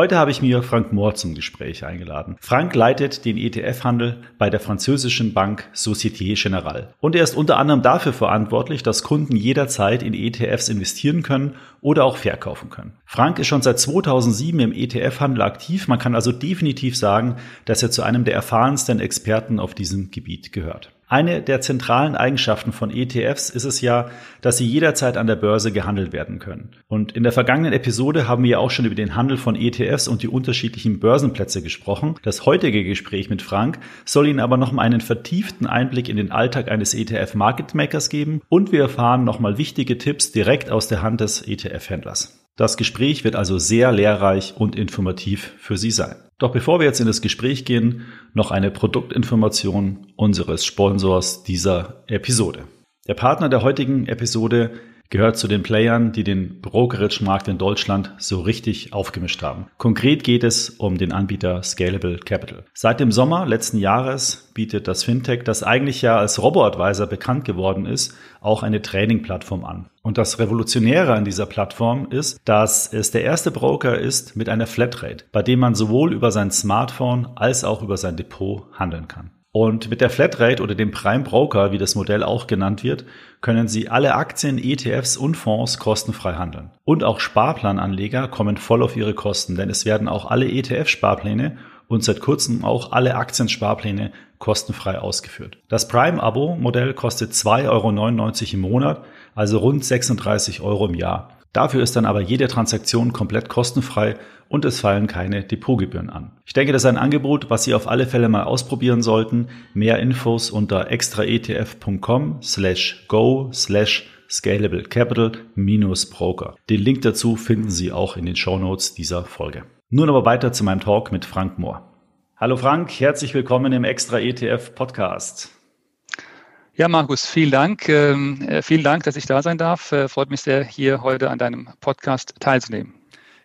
Heute habe ich mir Frank Mohr zum Gespräch eingeladen. Frank leitet den ETF-Handel bei der französischen Bank Société Générale. Und er ist unter anderem dafür verantwortlich, dass Kunden jederzeit in ETFs investieren können oder auch verkaufen können. Frank ist schon seit 2007 im ETF-Handel aktiv. Man kann also definitiv sagen, dass er zu einem der erfahrensten Experten auf diesem Gebiet gehört. Eine der zentralen Eigenschaften von ETFs ist es ja, dass sie jederzeit an der Börse gehandelt werden können. Und in der vergangenen Episode haben wir ja auch schon über den Handel von ETFs und die unterschiedlichen Börsenplätze gesprochen. Das heutige Gespräch mit Frank soll Ihnen aber noch mal einen vertieften Einblick in den Alltag eines ETF Market Makers geben und wir erfahren noch mal wichtige Tipps direkt aus der Hand des ETF-Händlers. Das Gespräch wird also sehr lehrreich und informativ für Sie sein. Doch bevor wir jetzt in das Gespräch gehen, noch eine Produktinformation unseres Sponsors dieser Episode. Der Partner der heutigen Episode gehört zu den Playern, die den Brokerage-Markt in Deutschland so richtig aufgemischt haben. Konkret geht es um den Anbieter Scalable Capital. Seit dem Sommer letzten Jahres bietet das Fintech, das eigentlich ja als Robo-Advisor bekannt geworden ist, auch eine Training-Plattform an. Und das Revolutionäre an dieser Plattform ist, dass es der erste Broker ist mit einer Flatrate, bei dem man sowohl über sein Smartphone als auch über sein Depot handeln kann. Und mit der Flatrate oder dem Prime Broker, wie das Modell auch genannt wird, können Sie alle Aktien, ETFs und Fonds kostenfrei handeln. Und auch Sparplananleger kommen voll auf ihre Kosten, denn es werden auch alle ETF-Sparpläne und seit kurzem auch alle Aktiensparpläne kostenfrei ausgeführt. Das Prime-Abo-Modell kostet 2,99 Euro im Monat, also rund 36 Euro im Jahr. Dafür ist dann aber jede Transaktion komplett kostenfrei und es fallen keine Depotgebühren an. Ich denke, das ist ein Angebot, was Sie auf alle Fälle mal ausprobieren sollten. Mehr Infos unter extraetf.com slash go slash scalable capital minus broker. Den Link dazu finden Sie auch in den Show Notes dieser Folge. Nun aber weiter zu meinem Talk mit Frank Mohr. Hallo Frank, herzlich willkommen im Extra ETF Podcast. Ja, Markus, vielen Dank. Ähm, äh, vielen Dank, dass ich da sein darf. Äh, freut mich sehr, hier heute an deinem Podcast teilzunehmen.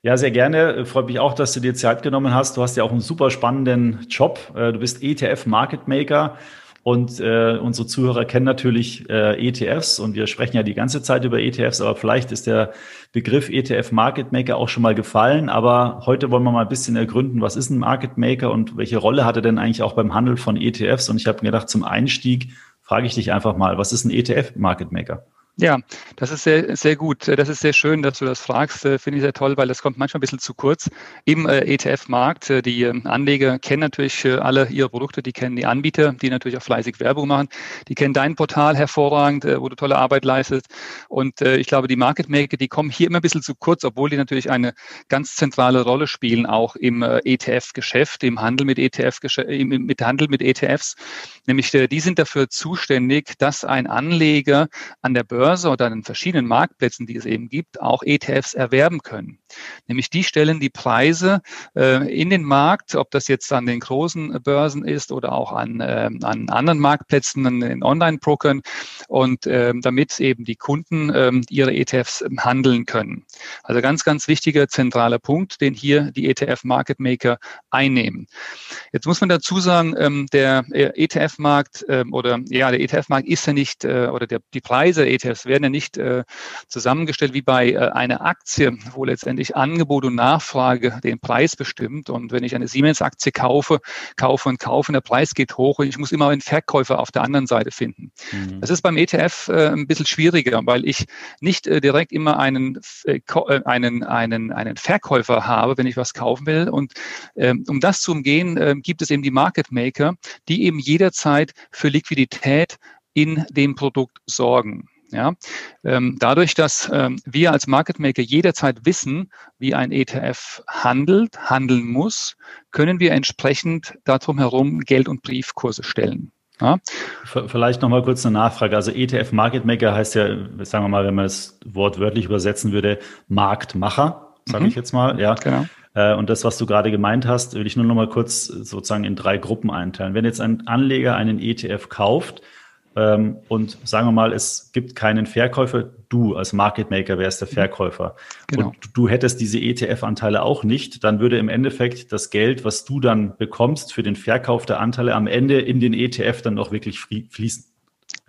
Ja, sehr gerne. Freut mich auch, dass du dir Zeit genommen hast. Du hast ja auch einen super spannenden Job. Äh, du bist ETF Market Maker und äh, unsere Zuhörer kennen natürlich äh, ETFs und wir sprechen ja die ganze Zeit über ETFs, aber vielleicht ist der Begriff ETF Market Maker auch schon mal gefallen. Aber heute wollen wir mal ein bisschen ergründen, was ist ein Market Maker und welche Rolle hat er denn eigentlich auch beim Handel von ETFs? Und ich habe mir gedacht, zum Einstieg frage ich dich einfach mal, was ist ein ETF Market Maker? Ja, das ist sehr, sehr gut. Das ist sehr schön, dass du das fragst. Äh, finde ich sehr toll, weil das kommt manchmal ein bisschen zu kurz im äh, ETF-Markt. Äh, die Anleger kennen natürlich alle ihre Produkte, die kennen die Anbieter, die natürlich auch fleißig Werbung machen. Die kennen dein Portal hervorragend, wo du tolle Arbeit leistest. Und ich glaube, die Market Maker, die kommen hier immer ein bisschen zu kurz, obwohl die natürlich eine ganz zentrale Rolle spielen, auch im ETF-Geschäft, im Handel mit ETF, mit Handel mit ETFs. Nämlich, die sind dafür zuständig, dass ein Anleger an der Börse Börse oder an den verschiedenen Marktplätzen, die es eben gibt, auch ETFs erwerben können. Nämlich die stellen die Preise äh, in den Markt, ob das jetzt an den großen Börsen ist oder auch an, äh, an anderen Marktplätzen, an den Online-Brokern und äh, damit eben die Kunden ähm, ihre ETFs handeln können. Also ganz, ganz wichtiger zentraler Punkt, den hier die ETF Market Maker einnehmen. Jetzt muss man dazu sagen, ähm, der ETF-Markt ähm, oder ja, der ETF-Markt ist ja nicht äh, oder der, die Preise ETFs ETFs werden ja nicht äh, zusammengestellt wie bei äh, einer Aktie, wo letztendlich Angebot und Nachfrage den Preis bestimmt. Und wenn ich eine Siemens-Aktie kaufe, kaufe und kaufe, und der Preis geht hoch und ich muss immer einen Verkäufer auf der anderen Seite finden. Mhm. Das ist beim ETF äh, ein bisschen schwieriger, weil ich nicht direkt immer einen, einen, einen, einen Verkäufer habe, wenn ich was kaufen will. Und ähm, um das zu umgehen, äh, gibt es eben die Market Maker, die eben jederzeit für Liquidität in dem Produkt sorgen. Ja, ähm, dadurch, dass ähm, wir als Market Maker jederzeit wissen, wie ein ETF handelt, handeln muss, können wir entsprechend darum herum Geld- und Briefkurse stellen. Ja. Vielleicht noch mal kurz eine Nachfrage. Also ETF Market Maker heißt ja, sagen wir mal, wenn man das Wort wörtlich übersetzen würde, Marktmacher, sage mhm. ich jetzt mal. Ja. Genau. Äh, und das, was du gerade gemeint hast, will ich nur noch mal kurz sozusagen in drei Gruppen einteilen. Wenn jetzt ein Anleger einen ETF kauft, ähm, und sagen wir mal, es gibt keinen Verkäufer, du als Market Maker wärst der mhm. Verkäufer genau. und du hättest diese ETF-Anteile auch nicht, dann würde im Endeffekt das Geld, was du dann bekommst für den Verkauf der Anteile am Ende in den ETF dann auch wirklich fließen.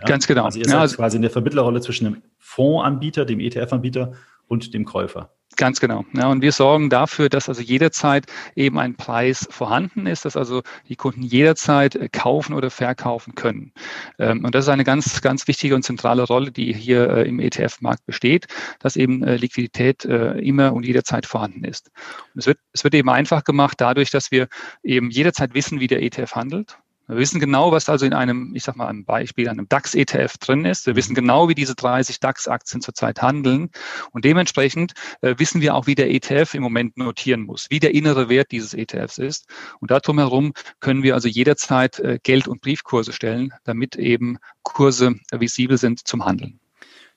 Ja? Ganz genau. Also ihr seid ja, also quasi in der Vermittlerrolle zwischen dem Fondsanbieter, dem ETF-Anbieter und dem Käufer. Ganz genau. Ja, und wir sorgen dafür, dass also jederzeit eben ein Preis vorhanden ist, dass also die Kunden jederzeit äh, kaufen oder verkaufen können. Ähm, und das ist eine ganz, ganz wichtige und zentrale Rolle, die hier äh, im ETF-Markt besteht, dass eben äh, Liquidität immer und jederzeit vorhanden ist. Und es wird, es wird eben einfach gemacht dadurch, dass wir eben jederzeit wissen, wie der ETF handelt. Wir wissen genau, was also in einem, ich sag mal, einem Beispiel, einem DAX-ETF drin ist. Wir wissen genau, wie diese 30 DAX-Aktien zurzeit handeln. Und dementsprechend äh, wissen wir auch, wie der ETF im Moment notieren muss, wie der innere Wert dieses ETFs ist. Und darum herum können wir also jederzeit äh, Geld- und Briefkurse stellen, damit eben Kurse visibel sind zum Handeln.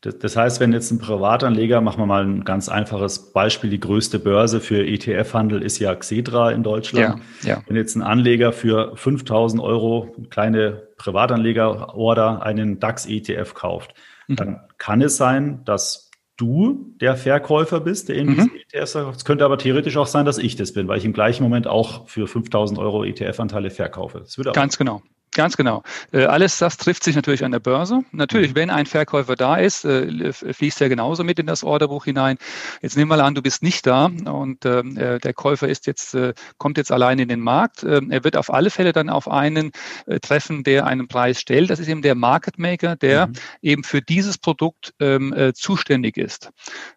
Das heißt, wenn jetzt ein Privatanleger, machen wir mal ein ganz einfaches Beispiel, die größte Börse für ETF-Handel ist ja Xedra in Deutschland. Ja, ja. Wenn jetzt ein Anleger für 5000 Euro, kleine Privatanleger-Order, einen DAX-ETF kauft, mhm. dann kann es sein, dass du der Verkäufer bist, der in mhm. diesen ETFs verkauft. Es könnte aber theoretisch auch sein, dass ich das bin, weil ich im gleichen Moment auch für 5000 Euro ETF-Anteile verkaufe. Das würde Ganz genau. Ganz genau. Äh, alles das trifft sich natürlich an der Börse. Natürlich, mhm. wenn ein Verkäufer da ist, äh, fließt er genauso mit in das Orderbuch hinein. Jetzt nehmen wir mal an, du bist nicht da und ähm, äh, der Käufer ist jetzt, kommt jetzt allein in den Markt. Ähm, er wird auf alle Fälle dann auf einen treffen, der einen Preis stellt. Das ist eben der Market Maker, der mhm. eben für dieses Produkt ähm, zuständig ist.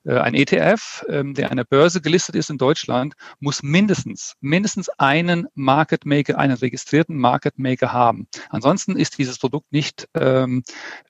Ein ETF, der an der Börse gelistet ist in Deutschland, muss mindestens, mindestens einen Market Maker, einen registrierten Market Maker haben. Ansonsten ist dieses Produkt nicht ähm,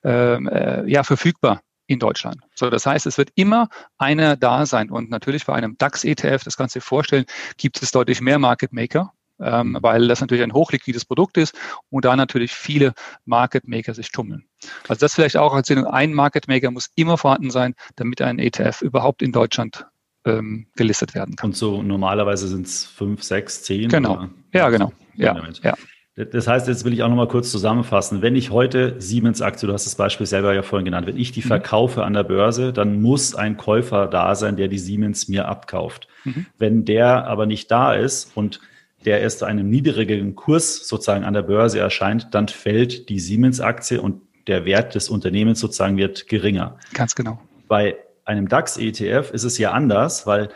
ähm, äh, ja, verfügbar in Deutschland. So, das heißt, es wird immer einer da sein. Und natürlich bei einem DAX-ETF, das kannst du dir vorstellen, gibt es deutlich mehr Market Maker, ähm, mhm. weil das natürlich ein hochliquides Produkt ist und da natürlich viele Market Maker sich tummeln. Also das vielleicht auch als ein Market Maker muss immer vorhanden sein, damit ein ETF überhaupt in Deutschland ähm, gelistet werden kann. Und so normalerweise sind es fünf, sechs, zehn? Genau. Oder? Ja, genau. Ja, ja. Das heißt, jetzt will ich auch nochmal kurz zusammenfassen. Wenn ich heute Siemens-Aktie, du hast das Beispiel selber ja vorhin genannt, wenn ich die mhm. verkaufe an der Börse, dann muss ein Käufer da sein, der die Siemens mir abkauft. Mhm. Wenn der aber nicht da ist und der erst zu einem niedrigeren Kurs sozusagen an der Börse erscheint, dann fällt die Siemens-Aktie und der Wert des Unternehmens sozusagen wird geringer. Ganz genau. Bei einem DAX-ETF ist es ja anders, weil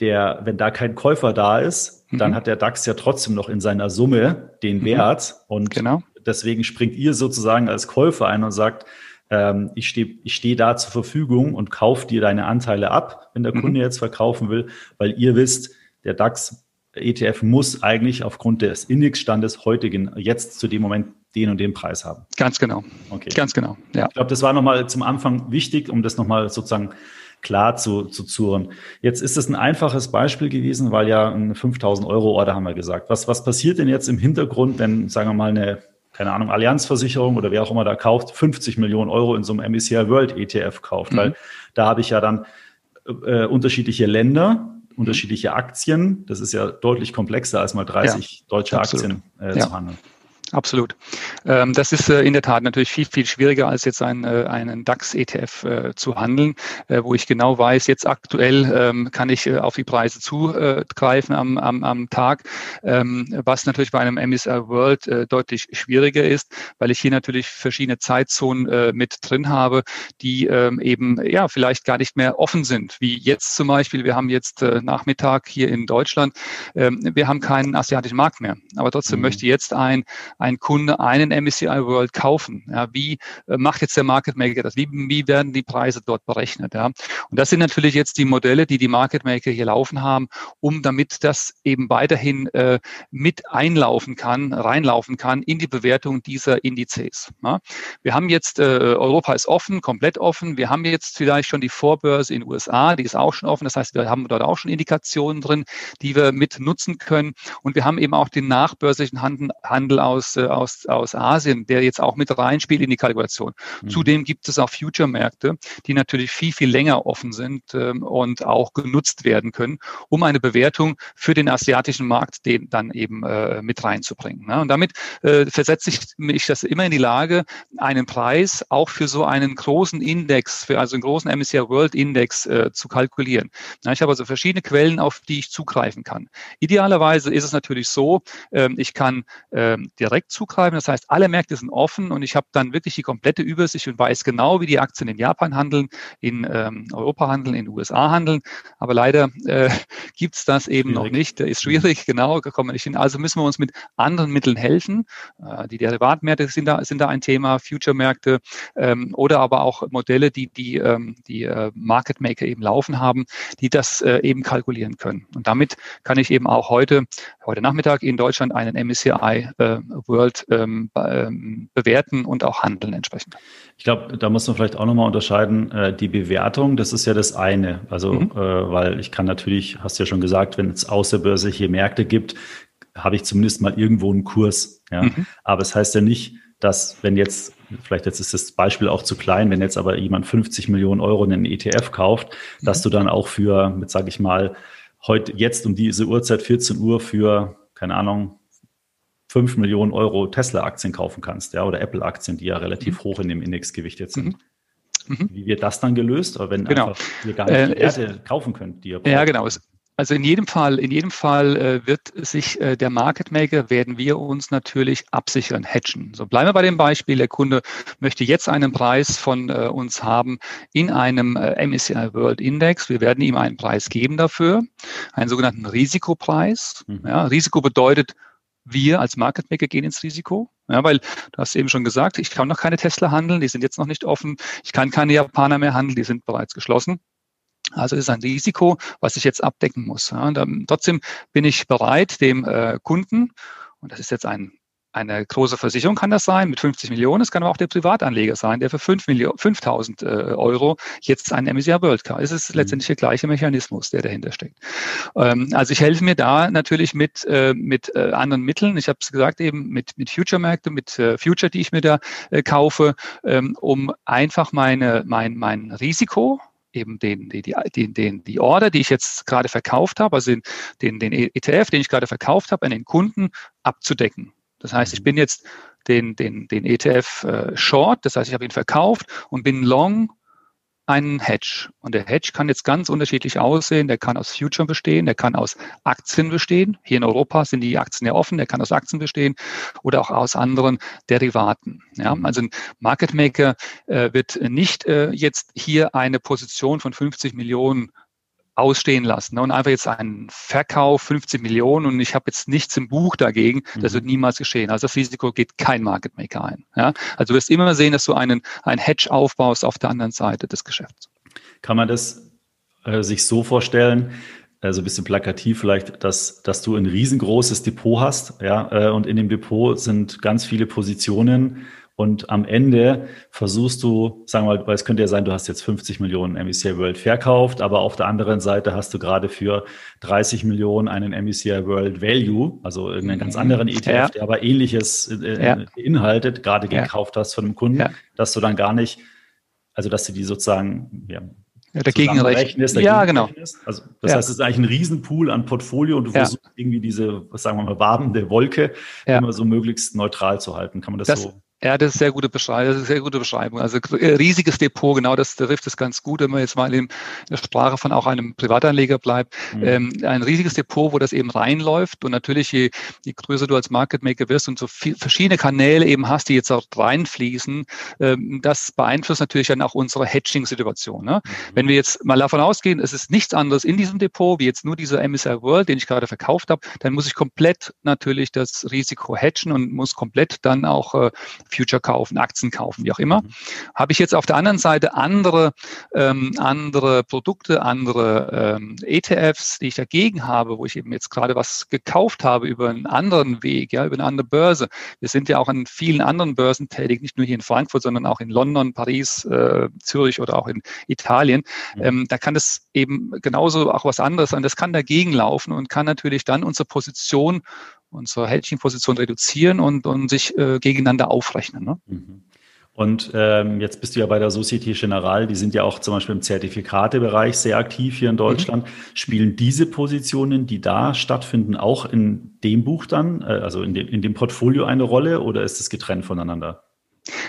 der, wenn da kein Käufer da ist, dann mhm. hat der DAX ja trotzdem noch in seiner Summe den mhm. Wert. Und genau. deswegen springt ihr sozusagen als Käufer ein und sagt, ähm, ich stehe ich steh da zur Verfügung und kaufe dir deine Anteile ab, wenn der mhm. Kunde jetzt verkaufen will, weil ihr wisst, der DAX ETF muss eigentlich aufgrund des Indexstandes heute jetzt zu dem Moment den und den Preis haben. Ganz genau. Okay. Ganz genau. Ja. Ich glaube, das war nochmal zum Anfang wichtig, um das nochmal sozusagen klar zu, zu zurren. Jetzt ist es ein einfaches Beispiel gewesen, weil ja ein 5000 Euro Order haben wir gesagt. Was, was passiert denn jetzt im Hintergrund, wenn, sagen wir mal, eine, keine Ahnung, Allianzversicherung oder wer auch immer da kauft, 50 Millionen Euro in so einem MSCI World ETF kauft? Mhm. Weil da habe ich ja dann äh, unterschiedliche Länder, mhm. unterschiedliche Aktien. Das ist ja deutlich komplexer als mal 30 ja, deutsche absolut. Aktien äh, ja. zu handeln. Absolut. Ähm, das ist äh, in der Tat natürlich viel, viel schwieriger, als jetzt ein, äh, einen DAX-ETF äh, zu handeln, wo ich genau weiß, jetzt aktuell ähm, kann ich auf die Preise zugreifen am, am, am Tag, ähm, was natürlich bei einem MSR World deutlich schwieriger ist, weil ich hier natürlich verschiedene Zeitzonen mit drin habe, die eben ja vielleicht gar nicht mehr offen sind, wie jetzt zum Beispiel. Wir haben jetzt Nachmittag hier in Deutschland, wir haben keinen asiatischen Markt mehr, aber trotzdem mhm. möchte jetzt ein ein Kunde einen MSCI World kaufen? Ja, wie äh, macht jetzt der Market Maker das? Wie, wie werden die Preise dort berechnet? Ja? Und das sind natürlich jetzt die Modelle, die die Market Maker hier laufen haben, um damit das eben weiterhin äh, mit einlaufen kann, reinlaufen kann in die Bewertung dieser Indizes. Ja? Wir haben jetzt, äh, Europa ist offen, komplett offen. Wir haben jetzt vielleicht schon die Vorbörse in den USA, die ist auch schon offen. Das heißt, wir haben dort auch schon Indikationen drin, die wir mit nutzen können. Und wir haben eben auch den nachbörslichen Handel, Handel aus aus, äh, aus, aus Asien, der jetzt auch mit reinspielt in die Kalkulation. Mhm. Zudem gibt es auch Future-Märkte, die natürlich viel, viel länger offen sind ähm, und auch genutzt werden können, um eine Bewertung für den asiatischen Markt den dann eben äh, mit reinzubringen. Ne? Und damit äh, versetze ich mich das immer in die Lage, einen Preis auch für so einen großen Index, für also einen großen MSCI World Index äh, zu kalkulieren. Ja, ich habe also verschiedene Quellen, auf die ich zugreifen kann. Idealerweise ist es natürlich so, ähm, ich kann ähm, direkt zugreifen, das heißt, alle Märkte sind offen und ich habe dann wirklich die komplette Übersicht und weiß genau, wie die Aktien in Japan handeln, in ähm, Europa handeln, in den USA handeln. Aber leider äh, gibt es das eben schwierig. noch nicht. Ist schwierig, genau, da kommen wir nicht hin. Also müssen wir uns mit anderen Mitteln helfen. Äh, die Derivatmärkte sind da, sind da ein Thema, Future-Märkte ähm, oder aber auch Modelle, die die, ähm, die äh, Market Maker eben laufen haben, die das äh, eben kalkulieren können. Und damit kann ich eben auch heute, heute Nachmittag in Deutschland einen MSCI äh, World ähm, ähm, bewerten und auch handeln entsprechend. Ich glaube, da muss man vielleicht auch nochmal unterscheiden, äh, die Bewertung, das ist ja das eine. Also, mhm. äh, weil ich kann natürlich, hast du ja schon gesagt, wenn es außerbörsliche Märkte gibt, habe ich zumindest mal irgendwo einen Kurs. Ja? Mhm. Aber es das heißt ja nicht, dass wenn jetzt, vielleicht jetzt ist das Beispiel auch zu klein, wenn jetzt aber jemand 50 Millionen Euro in einen ETF kauft, mhm. dass du dann auch für, mit sage ich mal, heute, jetzt um diese Uhrzeit 14 Uhr für, keine Ahnung, 5 Millionen Euro Tesla-Aktien kaufen kannst, ja, oder Apple-Aktien, die ja relativ mhm. hoch in dem Index gewichtet sind. Mhm. mhm. Wie wird das dann gelöst? Oder wenn genau. einfach ihr gar nicht äh, die Werte kaufen könnt, die ihr braucht? Ja, genau. Also in jedem Fall, in jedem Fall äh, wird sich äh, der Market Maker, werden wir uns natürlich absichern, hedgen. So bleiben wir bei dem Beispiel. Der Kunde möchte jetzt einen Preis von äh, uns haben in einem äh, MSCI World Index. Wir werden ihm einen Preis geben dafür, einen sogenannten Risikopreis. Mhm. Ja, Risiko bedeutet, wir als Market Maker gehen ins Risiko. Ja, weil du hast eben schon gesagt, ich kann noch keine Tesla handeln, die sind jetzt noch nicht offen. Ich kann keine Japaner mehr handeln, die sind bereits geschlossen. Also ist ein Risiko, was ich jetzt abdecken muss. Ja, dann, trotzdem bin ich bereit, dem äh, Kunden, und das ist jetzt ein eine große Versicherung kann das sein mit 50 Millionen. Es kann aber auch der Privatanleger sein, der für 5 Millionen, 5000 äh, Euro jetzt einen MSCI World kauft. Es ist mhm. letztendlich der gleiche Mechanismus, der dahinter steckt. Ähm, also ich helfe mir da natürlich mit, äh, mit äh, anderen Mitteln. Ich habe es gesagt eben mit, mit Future-Märkte, mit äh, Future, die ich mir da äh, kaufe, ähm, um einfach meine, mein, mein Risiko, eben den, die, die, den, die Order, die ich jetzt gerade verkauft habe, also den, den ETF, den ich gerade verkauft habe, an den Kunden abzudecken. Das heißt, ich bin jetzt den, den, den ETF äh, short, das heißt, ich habe ihn verkauft und bin long einen Hedge. Und der Hedge kann jetzt ganz unterschiedlich aussehen. Der kann aus Future bestehen, der kann aus Aktien bestehen. Hier in Europa sind die Aktien ja offen, der kann aus Aktien bestehen oder auch aus anderen Derivaten. Ja, also ein Market Maker äh, wird nicht äh, jetzt hier eine Position von 50 Millionen ausstehen lassen. Ne? Und einfach jetzt einen Verkauf 50 Millionen und ich habe jetzt nichts im Buch dagegen, das mhm. wird niemals geschehen. Also das Risiko geht kein Market Maker ein. Ja? Also du wirst immer sehen, dass du einen, einen Hedge aufbaust auf der anderen Seite des Geschäfts. Kann man das äh, sich so vorstellen, also ein bisschen plakativ vielleicht, dass, dass du ein riesengroßes Depot hast, ja, äh, und in dem Depot sind ganz viele Positionen und am Ende versuchst du, sagen wir mal, weil es könnte ja sein, du hast jetzt 50 Millionen MSCI World verkauft, aber auf der anderen Seite hast du gerade für 30 Millionen einen MSCI World Value, also irgendeinen ganz mhm. anderen ETF, ja. der aber ähnliches äh, ja. beinhaltet, gerade ja. gekauft hast von einem Kunden, dass du dann gar nicht, also dass du die sozusagen ja, ja, dagegen rechnest. Ja, genau. Also das ja. heißt, es ist eigentlich ein Riesenpool an Portfolio und du versuchst irgendwie diese, was sagen wir mal, wabende Wolke immer so möglichst neutral zu halten. Kann man das, das so? Ja, das ist sehr gute Beschreibung. Das ist sehr gute Beschreibung. Also äh, riesiges Depot, genau das trifft es ganz gut, wenn man jetzt mal in der Sprache von auch einem Privatanleger bleibt. Mhm. Ähm, ein riesiges Depot, wo das eben reinläuft und natürlich je, je größer du als Market Maker wirst und so viel, verschiedene Kanäle eben hast, die jetzt auch reinfließen, ähm, das beeinflusst natürlich dann auch unsere Hedging-Situation. Ne? Mhm. Wenn wir jetzt mal davon ausgehen, es ist nichts anderes in diesem Depot wie jetzt nur dieser MSR World, den ich gerade verkauft habe, dann muss ich komplett natürlich das Risiko hedgen und muss komplett dann auch äh, Future kaufen, Aktien kaufen, wie auch immer. Mhm. Habe ich jetzt auf der anderen Seite andere, ähm, andere Produkte, andere ähm, ETFs, die ich dagegen habe, wo ich eben jetzt gerade was gekauft habe über einen anderen Weg, ja, über eine andere Börse. Wir sind ja auch an vielen anderen Börsen tätig, nicht nur hier in Frankfurt, sondern auch in London, Paris, äh, Zürich oder auch in Italien. Mhm. Ähm, da kann es eben genauso auch was anderes sein. Das kann dagegen laufen und kann natürlich dann unsere Position unsere Hedging-Position reduzieren und, und sich äh, gegeneinander aufrechnen. Ne? Mhm. Und ähm, jetzt bist du ja bei der Societe Generale, die sind ja auch zum Beispiel im Zertifikatebereich sehr aktiv hier in Deutschland. Mhm. Spielen diese Positionen, die da stattfinden, auch in dem Buch dann, äh, also in dem, in dem Portfolio eine Rolle oder ist es getrennt voneinander?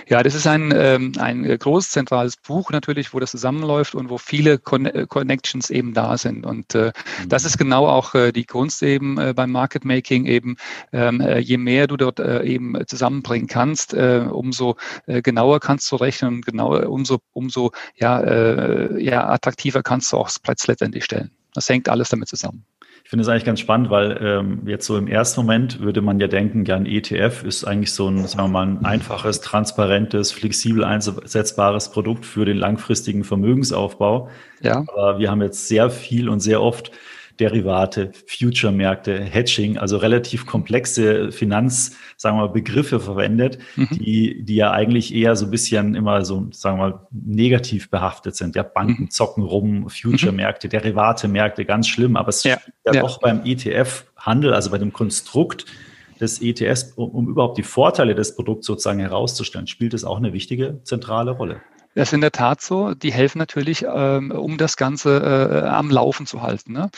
Ja, das ist ein, ähm, ein großes zentrales Buch natürlich, wo das zusammenläuft und wo viele Con äh, Connections eben da sind. Und äh, mhm. das ist genau auch äh, die Kunst eben äh, beim Market Making eben, ähm, äh, je mehr du dort äh, eben zusammenbringen kannst, äh, umso äh, genauer kannst du rechnen und genauer, umso, umso ja, äh, ja, attraktiver kannst du auch das Platz letztendlich stellen. Das hängt alles damit zusammen. Ich finde es eigentlich ganz spannend, weil ähm, jetzt so im ersten Moment würde man ja denken, ja, ein ETF ist eigentlich so ein, sagen wir mal, ein einfaches, transparentes, flexibel einsetzbares Produkt für den langfristigen Vermögensaufbau. Ja. Aber wir haben jetzt sehr viel und sehr oft Derivate, Future-Märkte, Hedging, also relativ komplexe Finanz, sagen wir mal, Begriffe verwendet, mhm. die, die ja eigentlich eher so ein bisschen immer so, sagen wir mal, negativ behaftet sind. Ja, Banken mhm. zocken rum, Future-Märkte, mhm. Derivate-Märkte, ganz schlimm, aber es ja, ja, ja doch beim ETF-Handel, also bei dem Konstrukt des ETFs, um, um überhaupt die Vorteile des Produkts sozusagen herauszustellen, spielt es auch eine wichtige zentrale Rolle. Das ist in der Tat so. Die helfen natürlich, ähm, um das Ganze äh, am Laufen zu halten. Ne?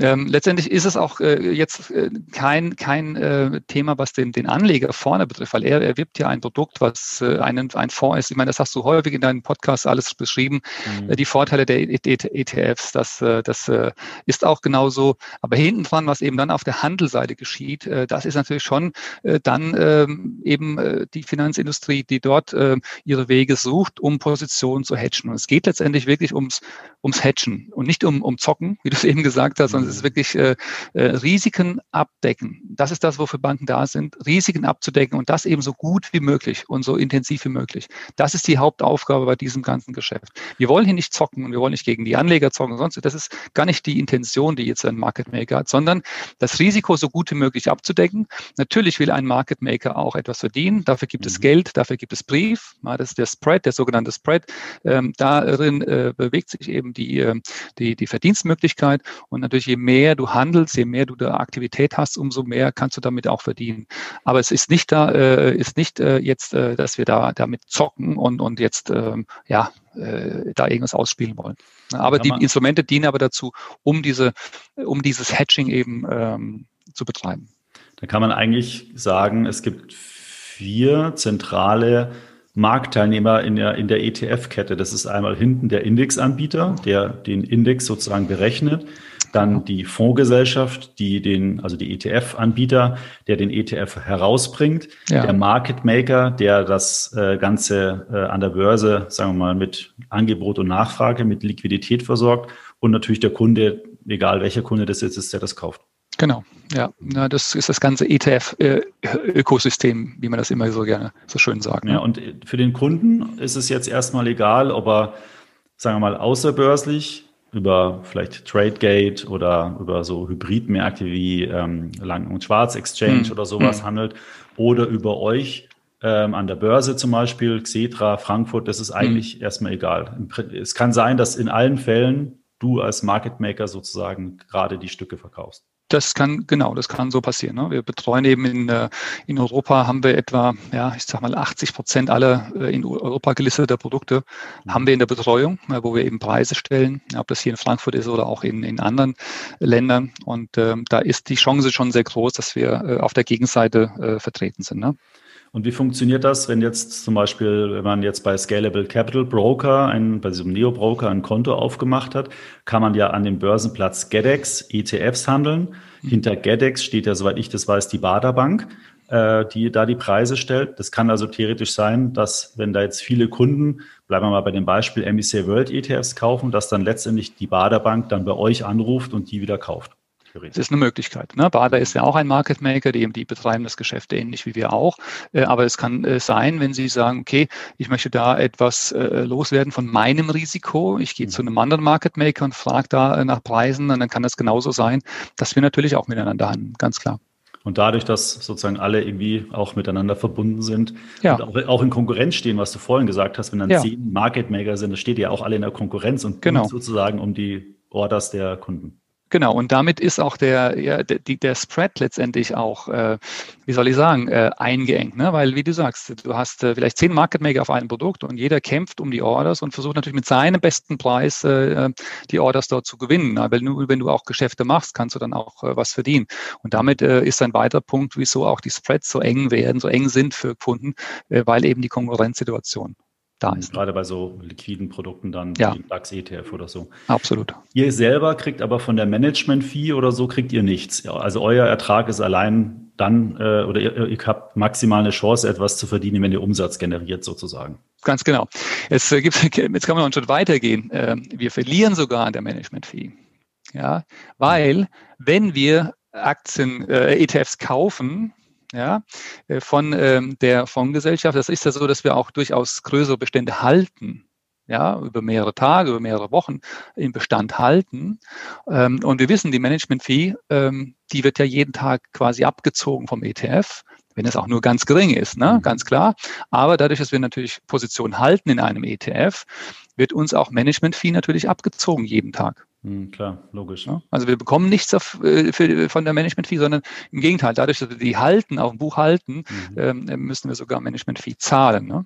Ähm, letztendlich ist es auch äh, jetzt äh, kein, kein äh, Thema, was den, den Anleger vorne betrifft, weil er erwirbt ja ein Produkt, was äh, einen, ein Fonds ist. Ich meine, das hast du häufig in deinem Podcast alles beschrieben. Mhm. Äh, die Vorteile der ETFs, das, äh, das äh, ist auch genauso. Aber hinten dran, was eben dann auf der Handelseite geschieht, das ist natürlich schon dann äh, eben die Finanzindustrie, die dort ihre Wege sucht, um Positionen Position zu hedgen. Und es geht letztendlich wirklich ums, ums Hedgen und nicht um, um Zocken, wie du es eben gesagt hast, sondern es ist mhm. wirklich äh, äh, Risiken abdecken. Das ist das, wofür Banken da sind, Risiken abzudecken und das eben so gut wie möglich und so intensiv wie möglich. Das ist die Hauptaufgabe bei diesem ganzen Geschäft. Wir wollen hier nicht zocken und wir wollen nicht gegen die Anleger zocken, sonst das ist gar nicht die Intention, die jetzt ein Market Maker hat, sondern das Risiko so gut wie möglich abzudecken. Natürlich will ein Market Maker auch etwas verdienen. Dafür gibt es mhm. Geld, dafür gibt es Brief. Das ist der Spread, der sogenannte Spread. Spread. Ähm, darin äh, bewegt sich eben die, äh, die, die Verdienstmöglichkeit. Und natürlich, je mehr du handelst, je mehr du da Aktivität hast, umso mehr kannst du damit auch verdienen. Aber es ist nicht da, äh, ist nicht äh, jetzt, äh, dass wir da damit zocken und, und jetzt, ähm, ja, äh, da irgendwas ausspielen wollen. Aber die Instrumente dienen aber dazu, um diese, um dieses Hedging eben ähm, zu betreiben. Da kann man eigentlich sagen, es gibt vier zentrale Marktteilnehmer in der, in der ETF-Kette. Das ist einmal hinten der Indexanbieter, der den Index sozusagen berechnet. Dann die Fondsgesellschaft, die den, also die ETF-Anbieter, der den ETF herausbringt. Ja. Der Market Maker, der das äh, Ganze äh, an der Börse, sagen wir mal, mit Angebot und Nachfrage, mit Liquidität versorgt. Und natürlich der Kunde, egal welcher Kunde das jetzt ist, der das kauft. Genau, ja. ja das ist das ganze ETF-Ökosystem, wie man das immer so gerne so schön sagt. Ne? Ja, und für den Kunden ist es jetzt erstmal egal, ob er, sagen wir mal, außerbörslich über vielleicht Tradegate oder über so Hybridmärkte wie ähm, Lang- und Schwarz-Exchange hm. oder sowas hm. handelt oder über euch ähm, an der Börse zum Beispiel, Xetra, Frankfurt, das ist eigentlich hm. erstmal egal. Es kann sein, dass in allen Fällen du als Market Maker sozusagen gerade die Stücke verkaufst. Das kann, genau, das kann so passieren. Ne? Wir betreuen eben in, äh, in Europa haben wir etwa, ja, ich sag mal 80 Prozent aller äh, in Europa gelisteter Produkte mhm. haben wir in der Betreuung, wo wir eben Preise stellen, ob das hier in Frankfurt ist oder auch in, in anderen Ländern. Und ähm, da ist die Chance schon sehr groß, dass wir äh, auf der Gegenseite äh, vertreten sind. Ne? Und wie funktioniert das, wenn jetzt zum Beispiel, wenn man jetzt bei Scalable Capital Broker, ein, bei diesem Neo-Broker ein Konto aufgemacht hat, kann man ja an dem Börsenplatz GEDEX ETFs handeln. Mhm. Hinter GEDEX steht ja, soweit ich das weiß, die Baderbank, äh, die da die Preise stellt. Das kann also theoretisch sein, dass wenn da jetzt viele Kunden, bleiben wir mal bei dem Beispiel MSCI World ETFs kaufen, dass dann letztendlich die Baderbank dann bei euch anruft und die wieder kauft. Das ist eine Möglichkeit. Ne? Bader ist ja auch ein Market Maker, die, die betreiben das Geschäft ähnlich wie wir auch. Äh, aber es kann äh, sein, wenn Sie sagen, okay, ich möchte da etwas äh, loswerden von meinem Risiko. Ich gehe mhm. zu einem anderen Market Maker und frage da nach Preisen, und dann kann das genauso sein, dass wir natürlich auch miteinander handeln, ganz klar. Und dadurch, dass sozusagen alle irgendwie auch miteinander verbunden sind ja. und auch, auch, in Konkurrenz stehen, was du vorhin gesagt hast, wenn dann ja. zehn Market Maker sind, das steht ja auch alle in der Konkurrenz und genau. sozusagen um die Orders der Kunden. Genau, und damit ist auch der, ja, der, der Spread letztendlich auch, äh, wie soll ich sagen, äh, eingeengt. Ne? Weil, wie du sagst, du hast äh, vielleicht zehn Market Maker auf einem Produkt und jeder kämpft um die Orders und versucht natürlich mit seinem besten Preis äh, die Orders dort zu gewinnen. Aber nur wenn du auch Geschäfte machst, kannst du dann auch äh, was verdienen. Und damit äh, ist ein weiterer Punkt, wieso auch die Spreads so eng werden, so eng sind für Kunden, äh, weil eben die Konkurrenzsituation da ist. Gerade bei so liquiden Produkten dann ja. wie DAX ETF oder so. Absolut. Ihr selber kriegt aber von der Management-Fee oder so kriegt ihr nichts. Also euer Ertrag ist allein dann äh, oder ihr, ihr, habt maximal eine Chance, etwas zu verdienen, wenn ihr Umsatz generiert sozusagen. Ganz genau. Es äh, gibt, jetzt kann man noch einen Schritt weitergehen. Äh, wir verlieren sogar an der Management-Fee. Ja, weil wenn wir Aktien, äh, ETFs kaufen, ja, äh, von ähm, der Fondsgesellschaft. Das ist ja so, dass wir auch durchaus größere Bestände halten. Ja, über mehrere Tage, über mehrere Wochen im Bestand halten. Ähm, und wir wissen, die Management-Fee, ähm, die wird ja jeden Tag quasi abgezogen vom ETF wenn es auch nur ganz gering ist, ne? Mhm. ganz klar. Aber dadurch, dass wir natürlich Positionen halten in einem ETF, wird uns auch Management-Fee natürlich abgezogen jeden Tag. Mhm, klar, logisch. Also wir bekommen nichts auf, äh, für, von der Management-Fee, sondern im Gegenteil, dadurch, dass wir die halten, auf dem Buch halten, mhm. ähm, müssen wir sogar Management-Fee zahlen. Ne?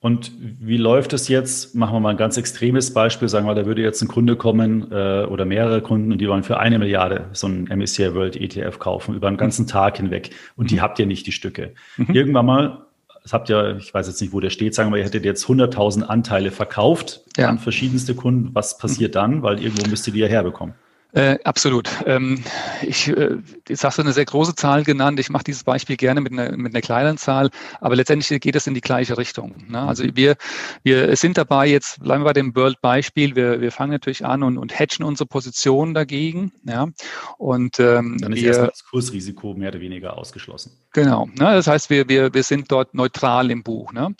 Und wie läuft es jetzt? Machen wir mal ein ganz extremes Beispiel. Sagen wir, da würde jetzt ein Kunde kommen äh, oder mehrere Kunden und die wollen für eine Milliarde so einen MSCI World ETF kaufen über einen ganzen Tag hinweg und mhm. die habt ihr nicht, die Stücke. Mhm. Irgendwann mal das habt ihr, ich weiß jetzt nicht, wo der steht, sagen wir, ihr hättet jetzt 100.000 Anteile verkauft ja. an verschiedenste Kunden. Was passiert dann? Weil irgendwo müsst ihr die ja herbekommen. Äh, absolut. Ähm, ich, äh, jetzt hast du eine sehr große Zahl genannt. Ich mache dieses Beispiel gerne mit einer, mit einer kleinen Zahl, aber letztendlich geht es in die gleiche Richtung. Ne? Also wir, wir sind dabei, jetzt bleiben wir bei dem World-Beispiel, wir, wir fangen natürlich an und, und hatchen unsere Position dagegen. Ja? Und, ähm, Dann ist wir, erstmal das Kursrisiko mehr oder weniger ausgeschlossen. Genau. Ne? Das heißt, wir, wir, wir sind dort neutral im Buch. Ne?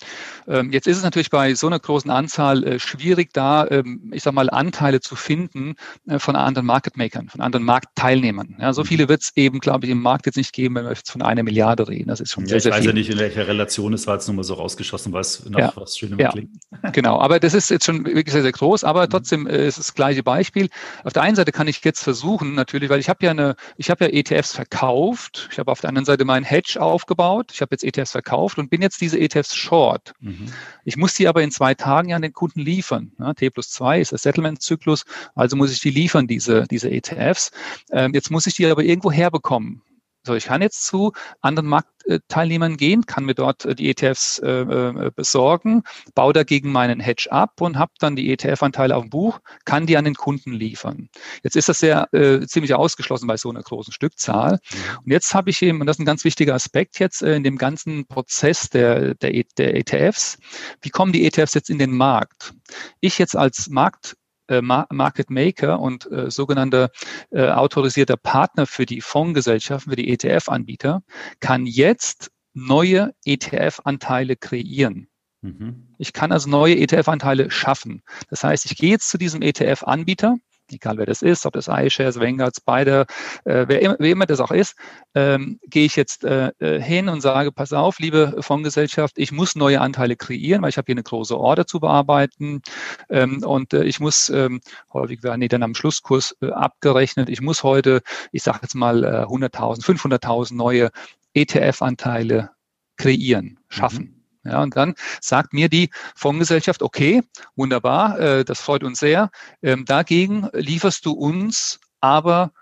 Ähm, jetzt ist es natürlich bei so einer großen Anzahl äh, schwierig, da, ähm, ich sag mal, Anteile zu finden äh, von anderen Marken. Market Makern, von anderen Marktteilnehmern. Ja, so mhm. viele wird es eben, glaube ich, im Markt jetzt nicht geben, wenn wir jetzt von einer Milliarde reden. Das ist schon ja, sehr, sehr viel. Ich weiß ja nicht, in welcher Relation es war jetzt nur mal so rausgeschossen, weil es nach ja. was Schönem ja. klingt. Genau, aber das ist jetzt schon wirklich sehr, sehr groß, aber mhm. trotzdem äh, ist das gleiche Beispiel. Auf der einen Seite kann ich jetzt versuchen, natürlich, weil ich habe ja eine, ich habe ja ETFs verkauft, ich habe auf der anderen Seite meinen Hedge aufgebaut, ich habe jetzt ETFs verkauft und bin jetzt diese ETFs short. Mhm. Ich muss die aber in zwei Tagen ja an den Kunden liefern. Ja, T plus zwei ist der Settlement-Zyklus, also muss ich die liefern, diese, diese ETFs. Ähm, jetzt muss ich die aber irgendwo herbekommen. So, ich kann jetzt zu anderen Marktteilnehmern gehen, kann mir dort äh, die ETFs äh, äh, besorgen, baue dagegen meinen Hedge ab und habe dann die ETF-Anteile auf dem Buch, kann die an den Kunden liefern. Jetzt ist das sehr äh, ziemlich ausgeschlossen bei so einer großen Stückzahl. Mhm. Und jetzt habe ich eben, und das ist ein ganz wichtiger Aspekt jetzt äh, in dem ganzen Prozess der, der, e, der ETFs, wie kommen die ETFs jetzt in den Markt? Ich jetzt als Markt äh, Market Maker und äh, sogenannter äh, autorisierter Partner für die Fondsgesellschaften, für die ETF-Anbieter, kann jetzt neue ETF-Anteile kreieren. Mhm. Ich kann also neue ETF-Anteile schaffen. Das heißt, ich gehe jetzt zu diesem ETF-Anbieter, egal wer das ist, ob das iShares, Vanguard, Spider, äh, wer, immer, wer immer das auch ist, ähm, gehe ich jetzt äh, äh, hin und sage, pass auf, liebe Fondsgesellschaft, ich muss neue Anteile kreieren, weil ich habe hier eine große Order zu bearbeiten ähm, und äh, ich muss, ähm, häufig werden die dann am Schlusskurs äh, abgerechnet, ich muss heute, ich sage jetzt mal äh, 100.000, 500.000 neue ETF-Anteile kreieren, schaffen. Mhm. Ja, und dann sagt mir die Fondsgesellschaft, okay, wunderbar, äh, das freut uns sehr. Ähm, dagegen lieferst du uns aber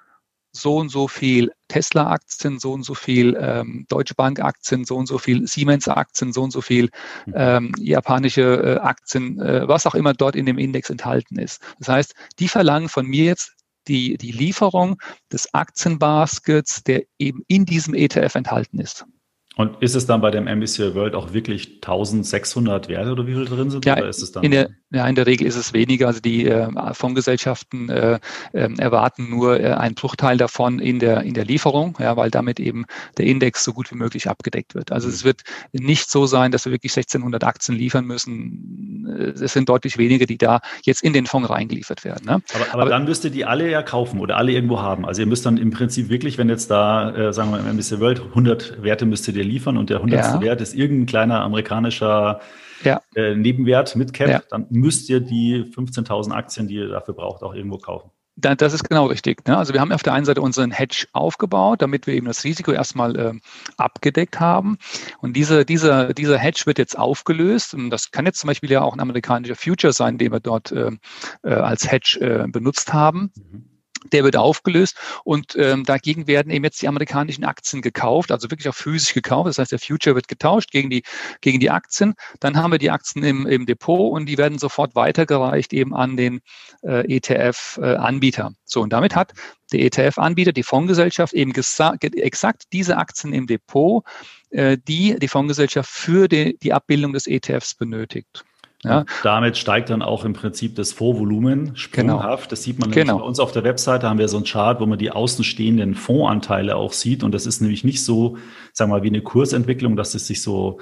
so und so viel Tesla-Aktien, so und so viel ähm, Deutsche Bank-Aktien, so und so viel Siemens-Aktien, so und so viel mhm. ähm, japanische äh, Aktien, äh, was auch immer dort in dem Index enthalten ist. Das heißt, die verlangen von mir jetzt die, die Lieferung des Aktienbaskets, der eben in diesem ETF enthalten ist. Und ist es dann bei dem MBCI World auch wirklich 1600 Werte oder wie viel drin sind? Ja, oder ist es dann in der, ja, in der Regel ist es weniger. Also die äh, Fondsgesellschaften äh, äh, erwarten nur äh, einen Bruchteil davon in der, in der Lieferung, ja, weil damit eben der Index so gut wie möglich abgedeckt wird. Also mhm. es wird nicht so sein, dass wir wirklich 1600 Aktien liefern müssen. Äh, es sind deutlich weniger, die da jetzt in den Fonds reingeliefert werden. Ne? Aber, aber, aber, dann müsst ihr die alle ja kaufen oder alle irgendwo haben. Also ihr müsst dann im Prinzip wirklich, wenn jetzt da, äh, sagen wir im MBCI World 100 Werte müsst ihr dir liefern und der hundertste ja. Wert ist irgendein kleiner amerikanischer ja. äh, Nebenwert mit Cap, ja. dann müsst ihr die 15.000 Aktien, die ihr dafür braucht, auch irgendwo kaufen. Das ist genau richtig. Ne? Also wir haben auf der einen Seite unseren Hedge aufgebaut, damit wir eben das Risiko erstmal äh, abgedeckt haben. Und dieser, dieser, dieser Hedge wird jetzt aufgelöst. Und das kann jetzt zum Beispiel ja auch ein amerikanischer Future sein, den wir dort äh, äh als Hedge äh, benutzt haben. Mhm der wird aufgelöst und ähm, dagegen werden eben jetzt die amerikanischen Aktien gekauft, also wirklich auch physisch gekauft. Das heißt, der Future wird getauscht gegen die, gegen die Aktien. Dann haben wir die Aktien im, im Depot und die werden sofort weitergereicht eben an den äh, ETF-Anbieter. Äh, so, und damit hat der ETF-Anbieter, die Fondsgesellschaft, eben exakt diese Aktien im Depot, äh, die die Fondsgesellschaft für die, die Abbildung des ETFs benötigt. Ja. damit steigt dann auch im Prinzip das Vorvolumen sprunghaft. Genau. Das sieht man genau. bei uns auf der Webseite haben wir so einen Chart, wo man die außenstehenden Fondsanteile auch sieht. Und das ist nämlich nicht so, sagen wir mal, wie eine Kursentwicklung, dass es sich so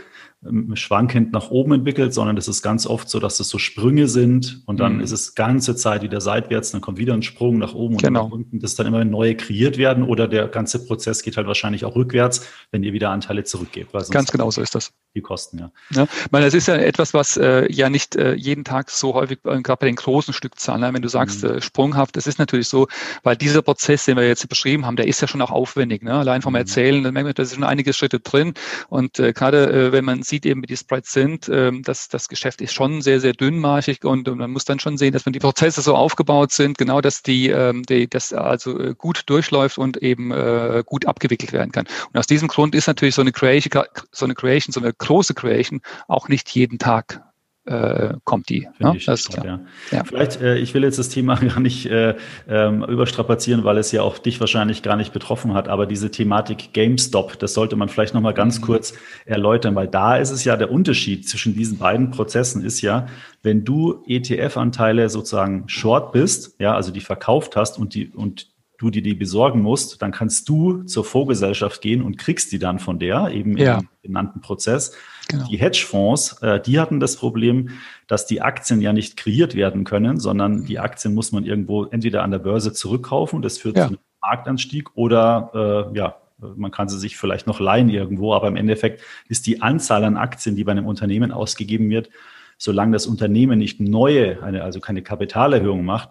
schwankend nach oben entwickelt, sondern es ist ganz oft so, dass es so Sprünge sind und dann mhm. ist es ganze Zeit wieder seitwärts, dann kommt wieder ein Sprung nach oben genau. und nach unten, dass dann immer neue kreiert werden oder der ganze Prozess geht halt wahrscheinlich auch rückwärts, wenn ihr wieder Anteile zurückgebt. Ganz genau so ist das. Die Kosten, ja. ja weil das ist ja etwas, was äh, ja nicht äh, jeden Tag so häufig, äh, gerade bei den großen Stückzahlen, ne, wenn du sagst, mhm. äh, sprunghaft, das ist natürlich so, weil dieser Prozess, den wir jetzt beschrieben haben, der ist ja schon auch aufwendig. Ne? Allein vom mhm. Erzählen, da merkt man, da sind schon einige Schritte drin und äh, gerade äh, wenn man sieht eben, wie die Spreads sind. Ähm, das, das Geschäft ist schon sehr, sehr dünnmarschig und, und man muss dann schon sehen, dass wenn die Prozesse so aufgebaut sind, genau, dass die, ähm, die das also äh, gut durchläuft und eben äh, gut abgewickelt werden kann. Und aus diesem Grund ist natürlich so eine Creation, so eine Creation, so eine große Creation auch nicht jeden Tag äh, kommt die. Ne? Ich das ja. Ja. Vielleicht, äh, ich will jetzt das Thema gar nicht äh, ähm, überstrapazieren, weil es ja auch dich wahrscheinlich gar nicht betroffen hat, aber diese Thematik GameStop, das sollte man vielleicht nochmal ganz mhm. kurz erläutern, weil da ist es ja der Unterschied zwischen diesen beiden Prozessen ist ja, wenn du ETF-Anteile sozusagen short bist, ja, also die verkauft hast und die und du dir die besorgen musst, dann kannst du zur Vorgesellschaft gehen und kriegst die dann von der, eben ja. im genannten Prozess. Genau. Die Hedgefonds, äh, die hatten das Problem, dass die Aktien ja nicht kreiert werden können, sondern die Aktien muss man irgendwo entweder an der Börse zurückkaufen, das führt ja. zu einem Marktanstieg, oder äh, ja, man kann sie sich vielleicht noch leihen irgendwo, aber im Endeffekt ist die Anzahl an Aktien, die bei einem Unternehmen ausgegeben wird, solange das Unternehmen nicht neue, eine, also keine Kapitalerhöhung macht,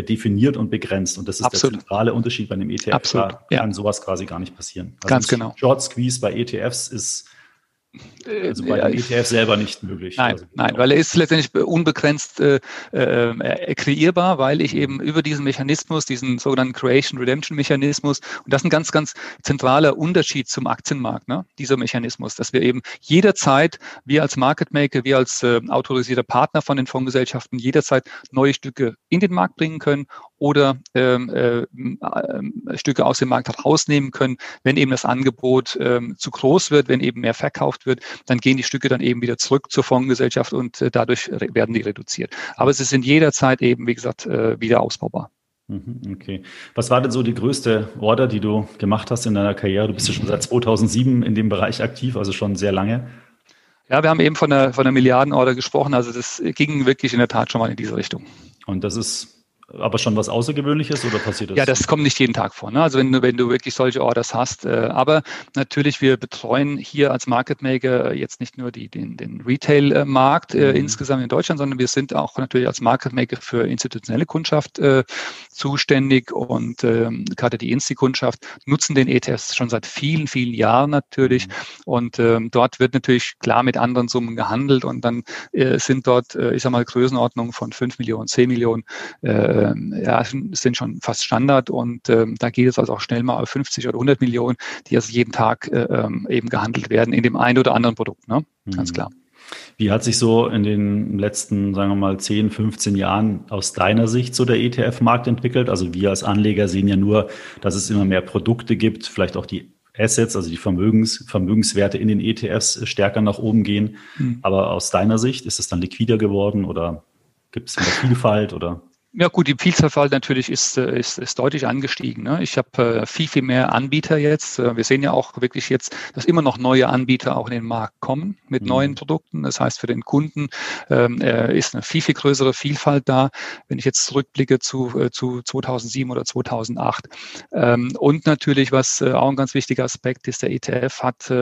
definiert und begrenzt. Und das ist Absolut. der zentrale Unterschied bei einem ETF. Absolut. Da kann ja. sowas quasi gar nicht passieren. Also Ganz genau. Short Squeeze bei ETFs ist also bei dem ETF selber nicht möglich. Nein, also, nein, weil er ist letztendlich unbegrenzt äh, äh, kreierbar, weil ich eben über diesen Mechanismus, diesen sogenannten Creation-Redemption-Mechanismus, und das ist ein ganz, ganz zentraler Unterschied zum Aktienmarkt, ne? dieser Mechanismus, dass wir eben jederzeit, wir als Market Maker, wir als äh, autorisierter Partner von den Fondsgesellschaften jederzeit neue Stücke in den Markt bringen können oder ähm, äh, äh, Stücke aus dem Markt herausnehmen können, wenn eben das Angebot ähm, zu groß wird, wenn eben mehr verkauft wird, dann gehen die Stücke dann eben wieder zurück zur Fondsgesellschaft und äh, dadurch werden die reduziert. Aber sie sind jederzeit eben, wie gesagt, äh, wieder ausbaubar. Mhm, okay. Was war denn so die größte Order, die du gemacht hast in deiner Karriere? Du bist ja schon seit 2007 in dem Bereich aktiv, also schon sehr lange. Ja, wir haben eben von einer, von einer Milliardenorder gesprochen. Also das ging wirklich in der Tat schon mal in diese Richtung. Und das ist aber schon was Außergewöhnliches oder passiert das? Ja, das kommt nicht jeden Tag vor. Ne? Also wenn du, wenn du wirklich solche Orders hast. Äh, aber natürlich, wir betreuen hier als Market Maker jetzt nicht nur die, den, den Retail-Markt äh, mhm. insgesamt in Deutschland, sondern wir sind auch natürlich als Market Maker für institutionelle Kundschaft äh, zuständig und ähm, gerade die Insti-Kundschaft nutzen den ETS schon seit vielen, vielen Jahren natürlich. Mhm. Und ähm, dort wird natürlich klar mit anderen Summen gehandelt und dann äh, sind dort, äh, ich sag mal, Größenordnungen von 5 Millionen, 10 Millionen äh, ähm, ja, sind schon fast Standard und ähm, da geht es also auch schnell mal auf 50 oder 100 Millionen, die also jeden Tag äh, ähm, eben gehandelt werden in dem einen oder anderen Produkt, ne? ganz mhm. klar. Wie hat sich so in den letzten, sagen wir mal, 10, 15 Jahren aus deiner Sicht so der ETF-Markt entwickelt? Also wir als Anleger sehen ja nur, dass es immer mehr Produkte gibt, vielleicht auch die Assets, also die Vermögens, Vermögenswerte in den ETFs stärker nach oben gehen. Mhm. Aber aus deiner Sicht, ist es dann liquider geworden oder gibt es mehr Vielfalt oder? Ja gut, die Vielzahl natürlich ist, äh, ist, ist deutlich angestiegen. Ne? Ich habe äh, viel, viel mehr Anbieter jetzt. Äh, wir sehen ja auch wirklich jetzt, dass immer noch neue Anbieter auch in den Markt kommen mit mhm. neuen Produkten. Das heißt, für den Kunden äh, ist eine viel, viel größere Vielfalt da, wenn ich jetzt zurückblicke zu, äh, zu 2007 oder 2008. Ähm, und natürlich, was äh, auch ein ganz wichtiger Aspekt ist, der ETF hat